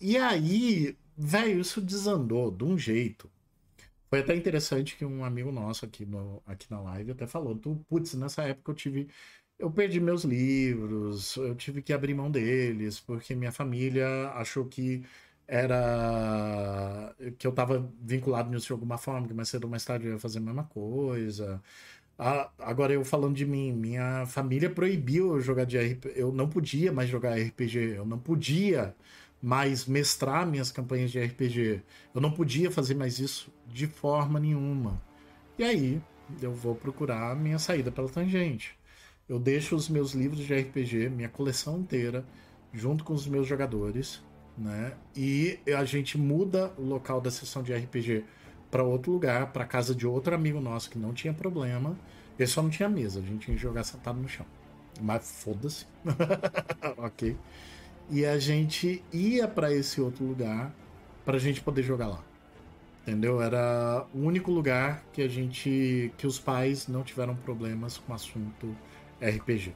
e aí, velho, isso desandou de um jeito. Foi até interessante que um amigo nosso aqui, no, aqui na live até falou: putz, nessa época eu tive. Eu perdi meus livros, eu tive que abrir mão deles, porque minha família achou que era que eu estava vinculado nisso de alguma forma, que mais cedo ou mais tarde eu ia fazer a mesma coisa. Ah, agora eu falando de mim, minha família proibiu eu jogar de RPG, eu não podia mais jogar RPG, eu não podia mais mestrar minhas campanhas de RPG, eu não podia fazer mais isso de forma nenhuma. E aí eu vou procurar a minha saída pela tangente. Eu deixo os meus livros de RPG, minha coleção inteira, junto com os meus jogadores né? E a gente muda o local da sessão de RPG para outro lugar, para casa de outro amigo nosso que não tinha problema. Ele só não tinha mesa, a gente tinha que jogar sentado no chão. Mas foda-se. [laughs] ok. E a gente ia para esse outro lugar para a gente poder jogar lá. Entendeu? Era o único lugar que a gente que os pais não tiveram problemas com o assunto RPG,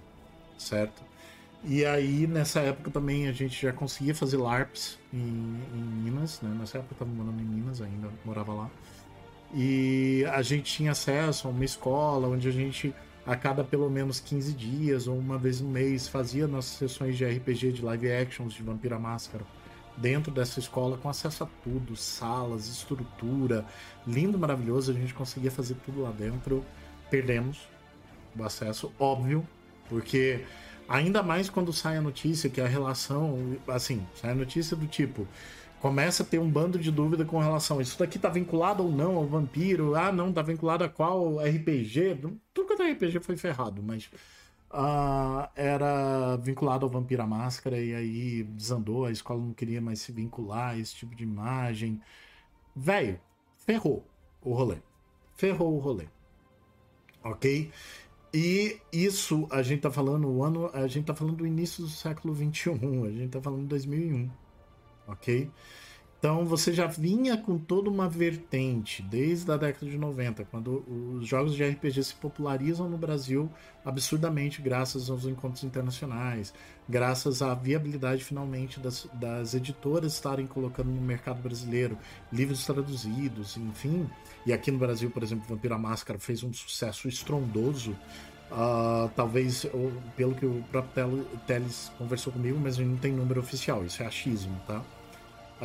certo? E aí, nessa época também, a gente já conseguia fazer LARPs em, em Minas, né? Nessa época eu tava morando em Minas ainda, morava lá. E a gente tinha acesso a uma escola onde a gente, a cada pelo menos 15 dias ou uma vez no mês, fazia nossas sessões de RPG, de live actions, de Vampira Máscara. Dentro dessa escola, com acesso a tudo, salas, estrutura, lindo, maravilhoso, a gente conseguia fazer tudo lá dentro. Perdemos o acesso, óbvio, porque Ainda mais quando sai a notícia que a relação, assim, sai a notícia do tipo, começa a ter um bando de dúvida com relação isso daqui tá vinculado ou não ao vampiro, ah, não, tá vinculado a qual RPG, tudo quanto é RPG foi ferrado, mas uh, era vinculado ao Vampiro à Máscara e aí desandou, a escola não queria mais se vincular a esse tipo de imagem. Velho, ferrou o rolê. Ferrou o rolê. Ok? E isso a gente tá falando o ano, a gente tá falando do início do século 21, a gente tá falando de 2001, ok? Então você já vinha com toda uma vertente desde a década de 90, quando os jogos de RPG se popularizam no Brasil absurdamente graças aos encontros internacionais, graças à viabilidade finalmente das, das editoras estarem colocando no mercado brasileiro livros traduzidos, enfim. E aqui no Brasil, por exemplo, Vampiro à Máscara fez um sucesso estrondoso. Uh, talvez pelo que o próprio Teles conversou comigo, mas não tem número oficial, isso é achismo, tá?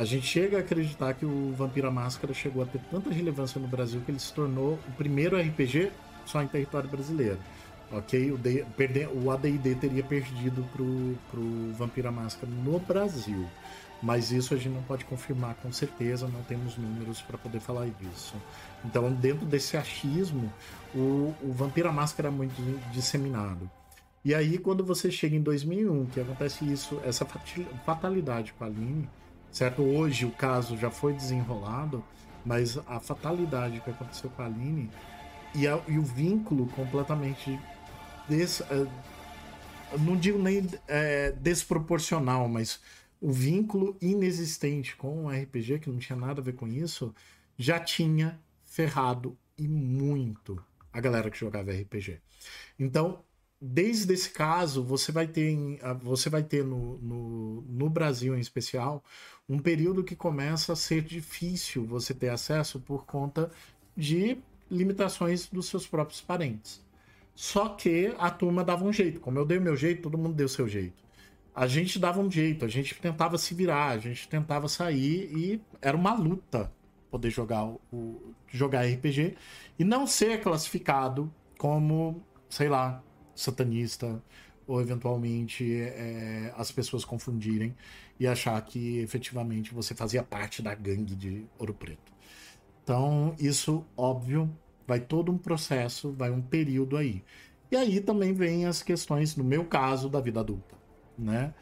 A gente chega a acreditar que o Vampiro à Máscara chegou a ter tanta relevância no Brasil que ele se tornou o primeiro RPG só em território brasileiro. Ok? O, o ADD teria perdido pro, pro Vampiro à Máscara no Brasil. Mas isso a gente não pode confirmar com certeza, não temos números para poder falar disso. Então, dentro desse achismo, o, o Vampiro à Máscara é muito disseminado. E aí, quando você chega em 2001, que acontece isso, essa fatalidade com a Aline, certo? Hoje o caso já foi desenrolado, mas a fatalidade que aconteceu com a Aline e, a, e o vínculo completamente uh, não digo nem é, desproporcional, mas o vínculo inexistente com o RPG, que não tinha nada a ver com isso, já tinha ferrado e muito a galera que jogava RPG. Então, desde esse caso, você vai ter, você vai ter no, no, no, Brasil em especial um período que começa a ser difícil você ter acesso por conta de limitações dos seus próprios parentes. Só que a turma dava um jeito. Como eu dei o meu jeito, todo mundo deu o seu jeito. A gente dava um jeito, a gente tentava se virar, a gente tentava sair e era uma luta poder jogar o jogar RPG e não ser classificado como, sei lá, satanista ou eventualmente é, as pessoas confundirem e achar que efetivamente você fazia parte da gangue de Ouro Preto. Então, isso, óbvio, vai todo um processo, vai um período aí. E aí também vem as questões, no meu caso, da vida adulta, né?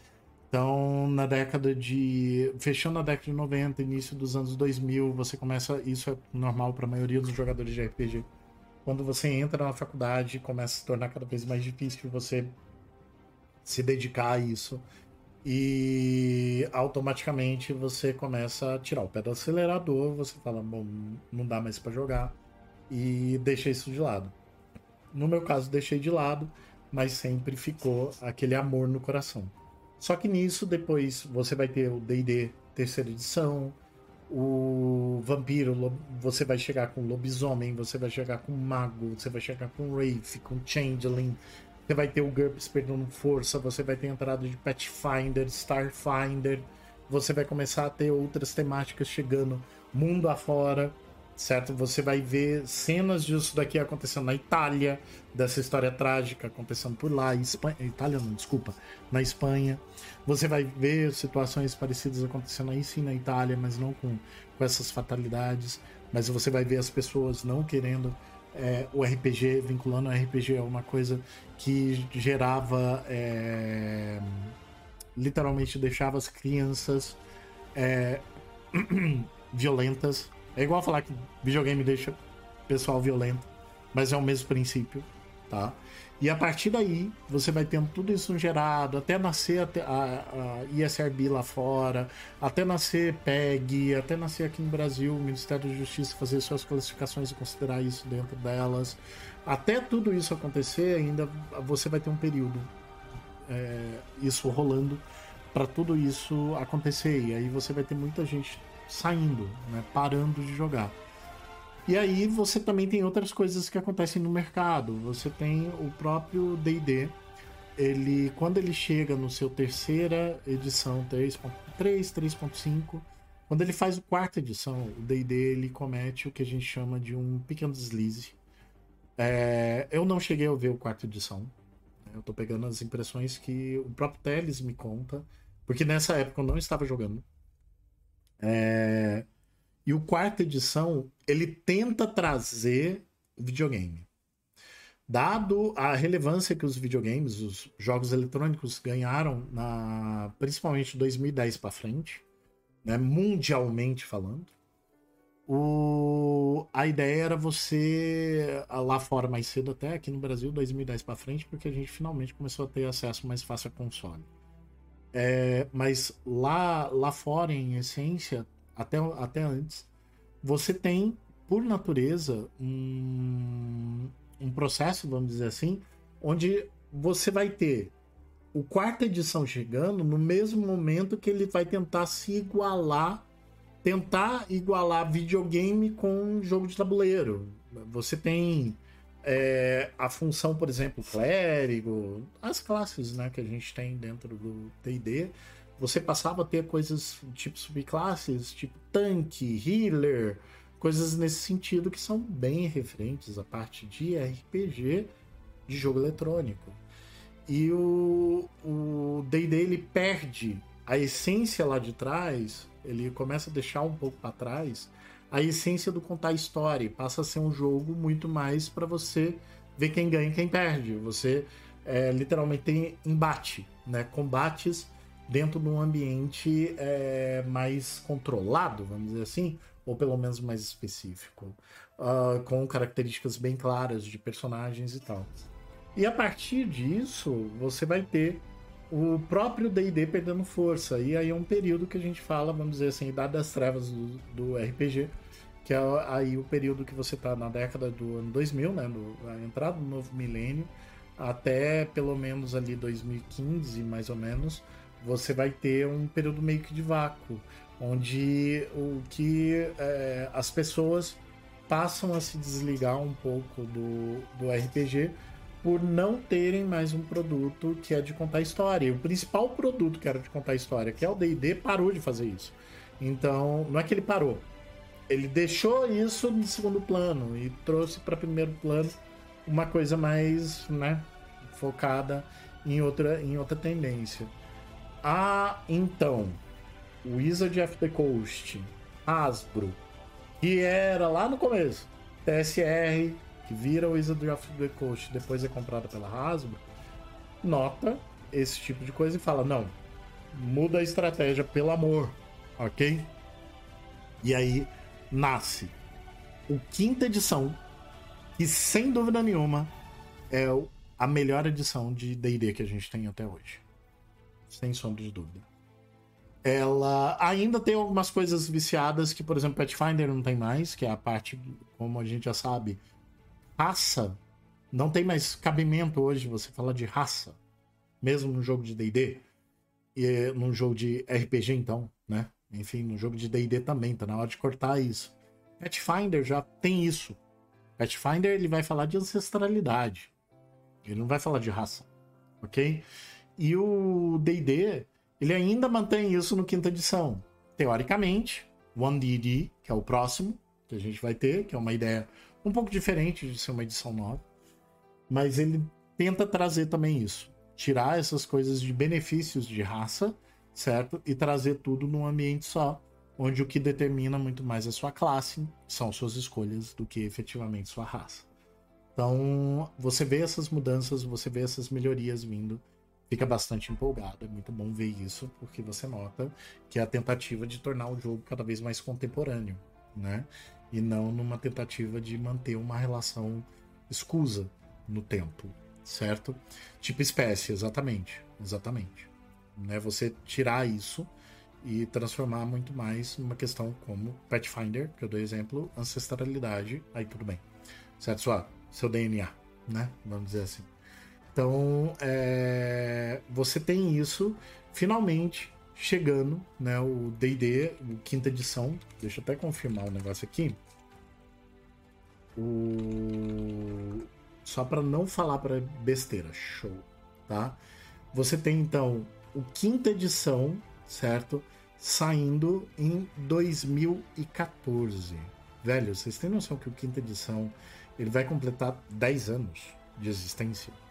Então, na década de. Fechando a década de 90, início dos anos 2000, você começa. Isso é normal para a maioria dos jogadores de RPG quando você entra na faculdade, começa a se tornar cada vez mais difícil você se dedicar a isso. E automaticamente você começa a tirar o pé do acelerador, você fala, bom, não dá mais para jogar e deixa isso de lado. No meu caso, deixei de lado, mas sempre ficou aquele amor no coração. Só que nisso, depois você vai ter o DD terceira edição. O vampiro, você vai chegar com lobisomem, você vai chegar com mago, você vai chegar com wraith, com changeling. Você vai ter o GURPS perdendo força, você vai ter entrada de Pathfinder, Starfinder. Você vai começar a ter outras temáticas chegando mundo afora certo? Você vai ver cenas disso daqui acontecendo na Itália, dessa história trágica acontecendo por lá, Espanha, Itália não, desculpa, na Espanha. Você vai ver situações parecidas acontecendo aí sim na Itália, mas não com, com essas fatalidades. Mas você vai ver as pessoas não querendo é, o RPG, vinculando o RPG a uma coisa que gerava. É, literalmente deixava as crianças é, [clears throat] violentas é igual falar que videogame deixa pessoal violento, mas é o mesmo princípio, tá? E a partir daí, você vai tendo tudo isso gerado, até nascer a, a, a ISRB lá fora, até nascer PEG, até nascer aqui no Brasil o Ministério da Justiça fazer suas classificações e considerar isso dentro delas. Até tudo isso acontecer, ainda você vai ter um período é, isso rolando para tudo isso acontecer. E aí você vai ter muita gente saindo, né, parando de jogar. E aí você também tem outras coisas que acontecem no mercado. Você tem o próprio D&D, ele quando ele chega no seu terceira edição 3.3, 3.5, quando ele faz o quarta edição, o D&D ele comete o que a gente chama de um pequeno deslize. É, eu não cheguei a ver o quarta edição. Eu tô pegando as impressões que o próprio Teles me conta, porque nessa época eu não estava jogando. É... E o quarta edição, ele tenta trazer videogame. Dado a relevância que os videogames, os jogos eletrônicos ganharam, na, principalmente 2010 para frente, né, mundialmente falando, o, a ideia era você lá fora mais cedo até aqui no Brasil 2010 para frente porque a gente finalmente começou a ter acesso mais fácil a console é, mas lá, lá fora, em essência, até, até antes, você tem, por natureza, um, um processo, vamos dizer assim, onde você vai ter o quarta edição chegando no mesmo momento que ele vai tentar se igualar, tentar igualar videogame com jogo de tabuleiro. Você tem é, a função, por exemplo, clérigo, as classes né, que a gente tem dentro do TD, você passava a ter coisas tipo subclasses, tipo tanque, healer, coisas nesse sentido que são bem referentes à parte de RPG de jogo eletrônico. E o D&D ele perde a essência lá de trás, ele começa a deixar um pouco para trás a essência do contar história. Passa a ser um jogo muito mais para você ver quem ganha e quem perde. Você é, literalmente tem embate, né? combates dentro de um ambiente é, mais controlado, vamos dizer assim, ou pelo menos mais específico, uh, com características bem claras de personagens e tal. E a partir disso, você vai ter o próprio D&D perdendo força. E aí é um período que a gente fala, vamos dizer assim, Idade das Trevas do, do RPG, que é aí o período que você está na década do ano 2000, né, do, a entrada do novo milênio, até pelo menos ali 2015, mais ou menos, você vai ter um período meio que de vácuo, onde o que é, as pessoas passam a se desligar um pouco do, do RPG por não terem mais um produto que é de contar história. E o principal produto que era de contar história, que é o D&D, parou de fazer isso. Então, não é que ele parou. Ele deixou isso no segundo plano e trouxe para primeiro plano uma coisa mais, né, focada em outra, em outra tendência. Ah, então, Wizard of the Coast, Hasbro, que era lá no começo, TSR, que vira Wizard of the Coast, depois é comprada pela Hasbro, nota esse tipo de coisa e fala: não, muda a estratégia, pelo amor, ok? E aí nasce o quinta edição, que sem dúvida nenhuma é a melhor edição de D&D que a gente tem até hoje. Sem sombra de dúvida. Ela ainda tem algumas coisas viciadas que, por exemplo, Pathfinder não tem mais, que é a parte, como a gente já sabe, raça não tem mais cabimento hoje você falar de raça, mesmo no jogo de D&D e num jogo de RPG então, né? Enfim, no jogo de D&D também, tá na hora de cortar isso. Pathfinder já tem isso. Pathfinder ele vai falar de ancestralidade. Ele não vai falar de raça, ok? E o D&D ele ainda mantém isso no quinta edição. Teoricamente, One D&D, que é o próximo que a gente vai ter, que é uma ideia um pouco diferente de ser uma edição nova, mas ele tenta trazer também isso, tirar essas coisas de benefícios de raça, certo? E trazer tudo num ambiente só, onde o que determina muito mais a sua classe são suas escolhas do que efetivamente sua raça. Então, você vê essas mudanças, você vê essas melhorias vindo, fica bastante empolgado. É muito bom ver isso, porque você nota que é a tentativa de tornar o jogo cada vez mais contemporâneo, né? E não numa tentativa de manter uma relação escusa no tempo, certo? Tipo espécie, exatamente. Exatamente. Né? Você tirar isso e transformar muito mais numa questão como Pathfinder, que eu dou exemplo, ancestralidade, aí tudo bem. Certo? Sua, seu DNA, né? Vamos dizer assim. Então, é, você tem isso finalmente chegando, né? O D&D, quinta edição. Deixa eu até confirmar o negócio aqui. O só para não falar para besteira, show, tá? Você tem então o quinta edição, certo? Saindo em 2014. Velho, vocês têm noção que o quinta edição ele vai completar 10 anos de existência?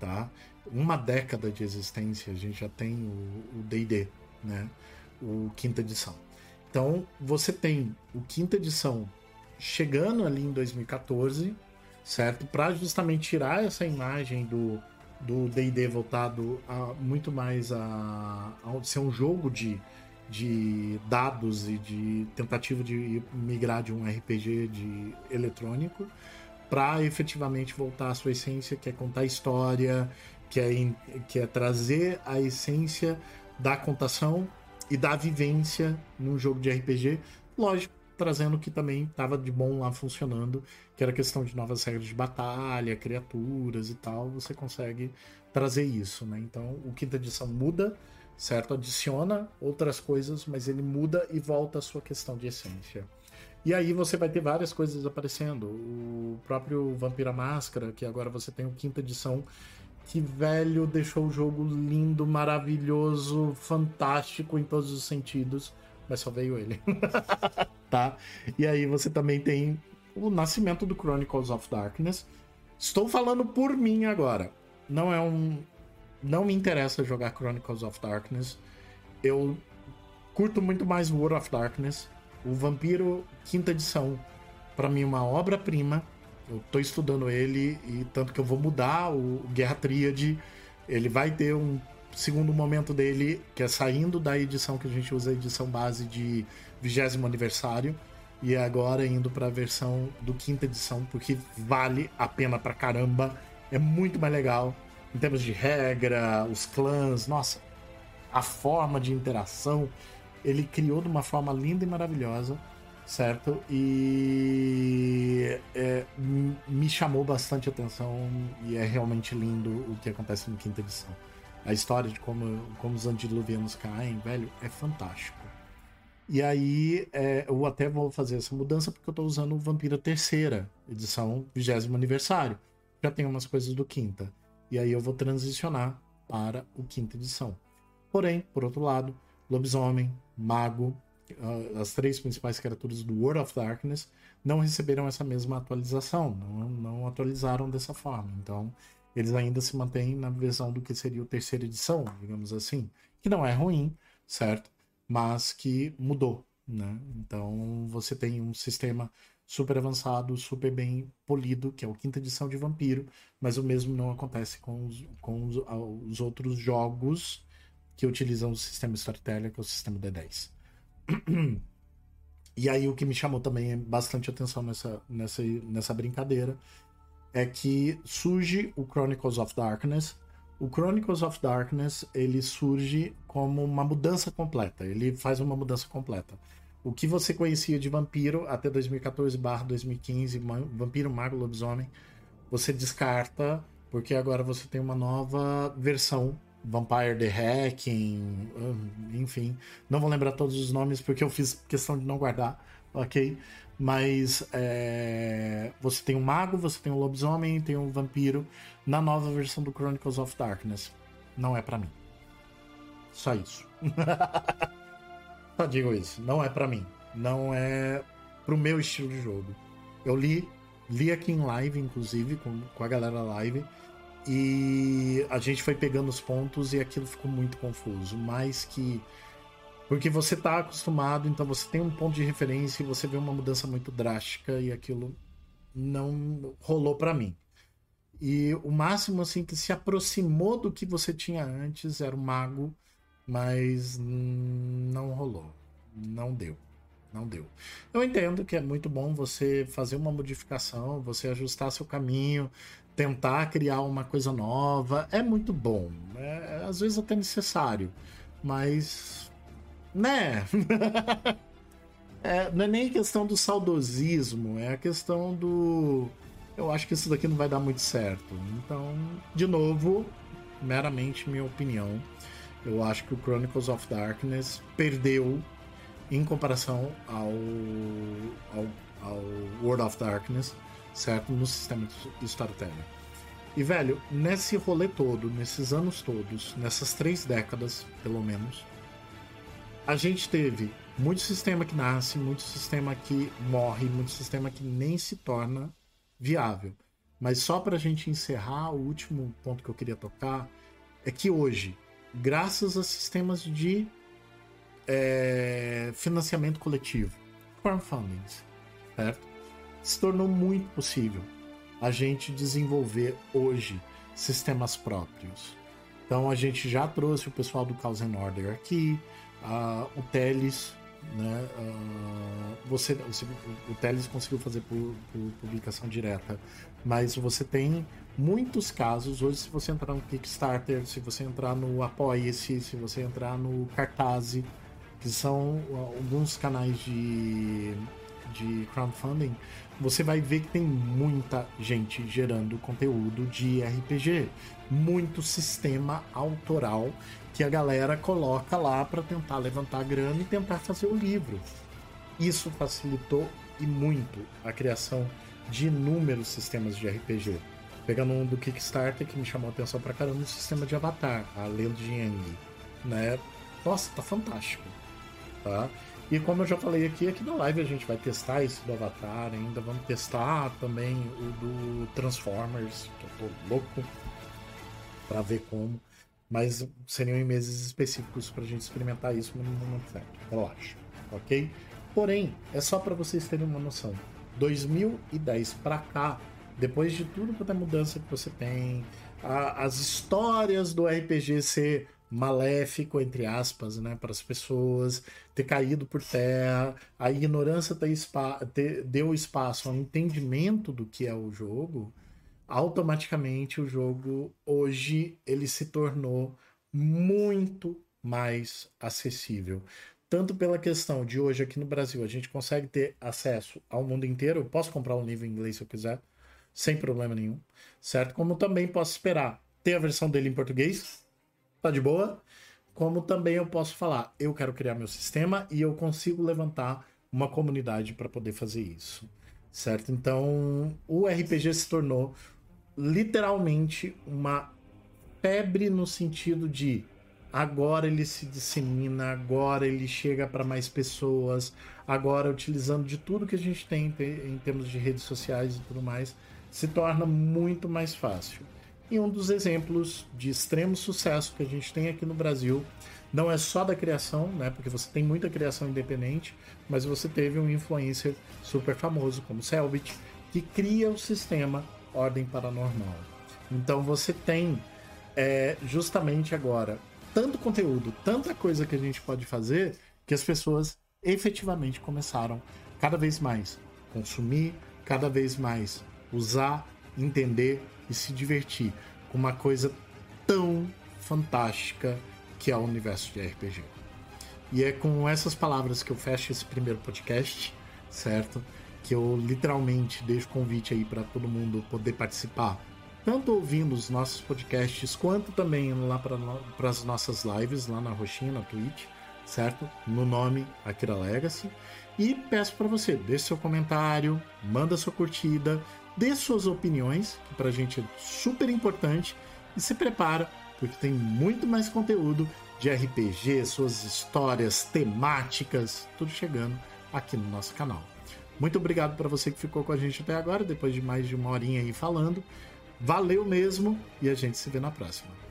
Tá? Uma década de existência, a gente já tem o D&D, né? O quinta edição. Então, você tem o quinta edição chegando ali em 2014, certo? Para justamente tirar essa imagem do do D&D voltado a, muito mais a, a ser um jogo de, de dados e de tentativa de migrar de um RPG de eletrônico para efetivamente voltar à sua essência, que é contar história, que é, que é trazer a essência da contação e da vivência num jogo de RPG. Lógico, trazendo o que também estava de bom lá funcionando, que era questão de novas regras de batalha, criaturas e tal. Você consegue trazer isso, né? Então, o quinta edição muda, certo? Adiciona outras coisas, mas ele muda e volta à sua questão de essência. E aí você vai ter várias coisas aparecendo. O próprio Vampira Máscara, que agora você tem o quinta edição, que velho deixou o jogo lindo, maravilhoso, fantástico em todos os sentidos, mas só veio ele. [laughs] tá? E aí você também tem o nascimento do Chronicles of Darkness. Estou falando por mim agora. Não é um não me interessa jogar Chronicles of Darkness. Eu curto muito mais World of Darkness. O Vampiro, quinta edição, para mim, uma obra-prima. Eu tô estudando ele e tanto que eu vou mudar o Guerra Tríade. Ele vai ter um segundo momento dele, que é saindo da edição que a gente usa, a edição base de 20 aniversário, e agora indo para a versão do quinta edição, porque vale a pena pra caramba. É muito mais legal em termos de regra, os clãs, nossa, a forma de interação ele criou de uma forma linda e maravilhosa, certo? E é, me chamou bastante atenção e é realmente lindo o que acontece no quinta edição. A história de como, como os antediluvianos caem, velho, é fantástico. E aí, é, eu até vou fazer essa mudança porque eu tô usando o Vampira terceira edição, 20 aniversário. Já tem umas coisas do quinta. E aí eu vou transicionar para o quinta edição. Porém, por outro lado, lobisomem, mago, uh, as três principais criaturas do World of Darkness, não receberam essa mesma atualização, não, não atualizaram dessa forma. Então, eles ainda se mantêm na versão do que seria a terceira edição, digamos assim, que não é ruim, certo? Mas que mudou, né? Então, você tem um sistema super avançado, super bem polido, que é o quinta edição de Vampiro, mas o mesmo não acontece com os, com os, os outros jogos que utilizam o sistema Storyteller, que é o sistema D10. [clears throat] E aí o que me chamou também bastante atenção nessa, nessa, nessa brincadeira é que surge o Chronicles of Darkness. O Chronicles of Darkness ele surge como uma mudança completa. Ele faz uma mudança completa. O que você conhecia de vampiro até 2014/2015, vampiro, mago, lobisomem, você descarta porque agora você tem uma nova versão Vampire the Hacking, hum, enfim. Não vou lembrar todos os nomes porque eu fiz questão de não guardar, ok? Mas é, você tem um mago, você tem um lobisomem, tem um vampiro na nova versão do Chronicles of Darkness. Não é para mim. Só isso. [laughs] Só digo isso. Não é para mim. Não é pro meu estilo de jogo. Eu li, li aqui em live, inclusive, com, com a galera live. E a gente foi pegando os pontos e aquilo ficou muito confuso. Mais que. Porque você tá acostumado, então você tem um ponto de referência e você vê uma mudança muito drástica e aquilo não rolou para mim. E o máximo assim que se aproximou do que você tinha antes era o mago, mas não rolou. Não deu. Não deu. Eu entendo que é muito bom você fazer uma modificação, você ajustar seu caminho, tentar criar uma coisa nova. É muito bom. É, às vezes até necessário. Mas. Né? [laughs] é, não é nem questão do saudosismo, é a questão do eu acho que isso daqui não vai dar muito certo. Então, de novo, meramente minha opinião, eu acho que o Chronicles of Darkness perdeu em comparação ao, ao, ao World of Darkness, certo? No sistema de storytelling. E, velho, nesse rolê todo, nesses anos todos, nessas três décadas, pelo menos, a gente teve muito sistema que nasce, muito sistema que morre, muito sistema que nem se torna viável. Mas só para a gente encerrar, o último ponto que eu queria tocar é que hoje, graças a sistemas de é, financiamento coletivo, crowdfunding, certo? Se tornou muito possível a gente desenvolver hoje sistemas próprios. Então a gente já trouxe o pessoal do Cause and Order aqui, uh, o Teles né? Uh, você, você, o Teles conseguiu fazer por, por, publicação direta, mas você tem muitos casos. Hoje, se você entrar no Kickstarter, se você entrar no Apoie-se, se você entrar no Cartaz, que são alguns canais de, de crowdfunding, você vai ver que tem muita gente gerando conteúdo de RPG, muito sistema autoral que a galera coloca lá para tentar levantar grana e tentar fazer o livro. Isso facilitou e muito a criação de inúmeros sistemas de RPG. Pegando um do Kickstarter que me chamou a atenção pra caramba, o sistema de Avatar, a Lenda de Yang, né? Nossa, tá fantástico, tá? E como eu já falei aqui, aqui na live a gente vai testar esse do Avatar ainda, vamos testar também o do Transformers, que eu tô louco para ver como. Mas seriam em meses específicos para a gente experimentar isso no momento certo, relaxa, ok? Porém, é só para vocês terem uma noção. 2010 para cá, depois de tudo quanto é mudança que você tem, a, as histórias do RPG ser maléfico, entre aspas, né, para as pessoas, ter caído por terra, a ignorância ter ter, deu espaço ao entendimento do que é o jogo, automaticamente o jogo hoje ele se tornou muito mais acessível. Tanto pela questão de hoje aqui no Brasil a gente consegue ter acesso ao mundo inteiro, eu posso comprar um livro em inglês se eu quiser, sem problema nenhum, certo? Como também posso esperar ter a versão dele em português, tá de boa. Como também eu posso falar, eu quero criar meu sistema e eu consigo levantar uma comunidade para poder fazer isso, certo? Então o RPG se tornou literalmente uma febre no sentido de agora ele se dissemina, agora ele chega para mais pessoas, agora utilizando de tudo que a gente tem em termos de redes sociais e tudo mais, se torna muito mais fácil. E um dos exemplos de extremo sucesso que a gente tem aqui no Brasil não é só da criação, né? Porque você tem muita criação independente, mas você teve um influencer super famoso como Selbit, que cria o sistema Ordem Paranormal. Então você tem é, justamente agora tanto conteúdo, tanta coisa que a gente pode fazer, que as pessoas efetivamente começaram cada vez mais consumir, cada vez mais usar, entender e se divertir com uma coisa tão fantástica que é o universo de RPG. E é com essas palavras que eu fecho esse primeiro podcast, certo? que eu literalmente deixo convite aí para todo mundo poder participar tanto ouvindo os nossos podcasts, quanto também lá para as nossas lives lá na Roxinha, na Twitch, certo? No nome Akira Legacy. E peço para você, deixe seu comentário, manda sua curtida, dê suas opiniões, que para a gente é super importante, e se prepara, porque tem muito mais conteúdo de RPG, suas histórias, temáticas, tudo chegando aqui no nosso canal. Muito obrigado para você que ficou com a gente até agora, depois de mais de uma horinha aí falando. Valeu mesmo e a gente se vê na próxima.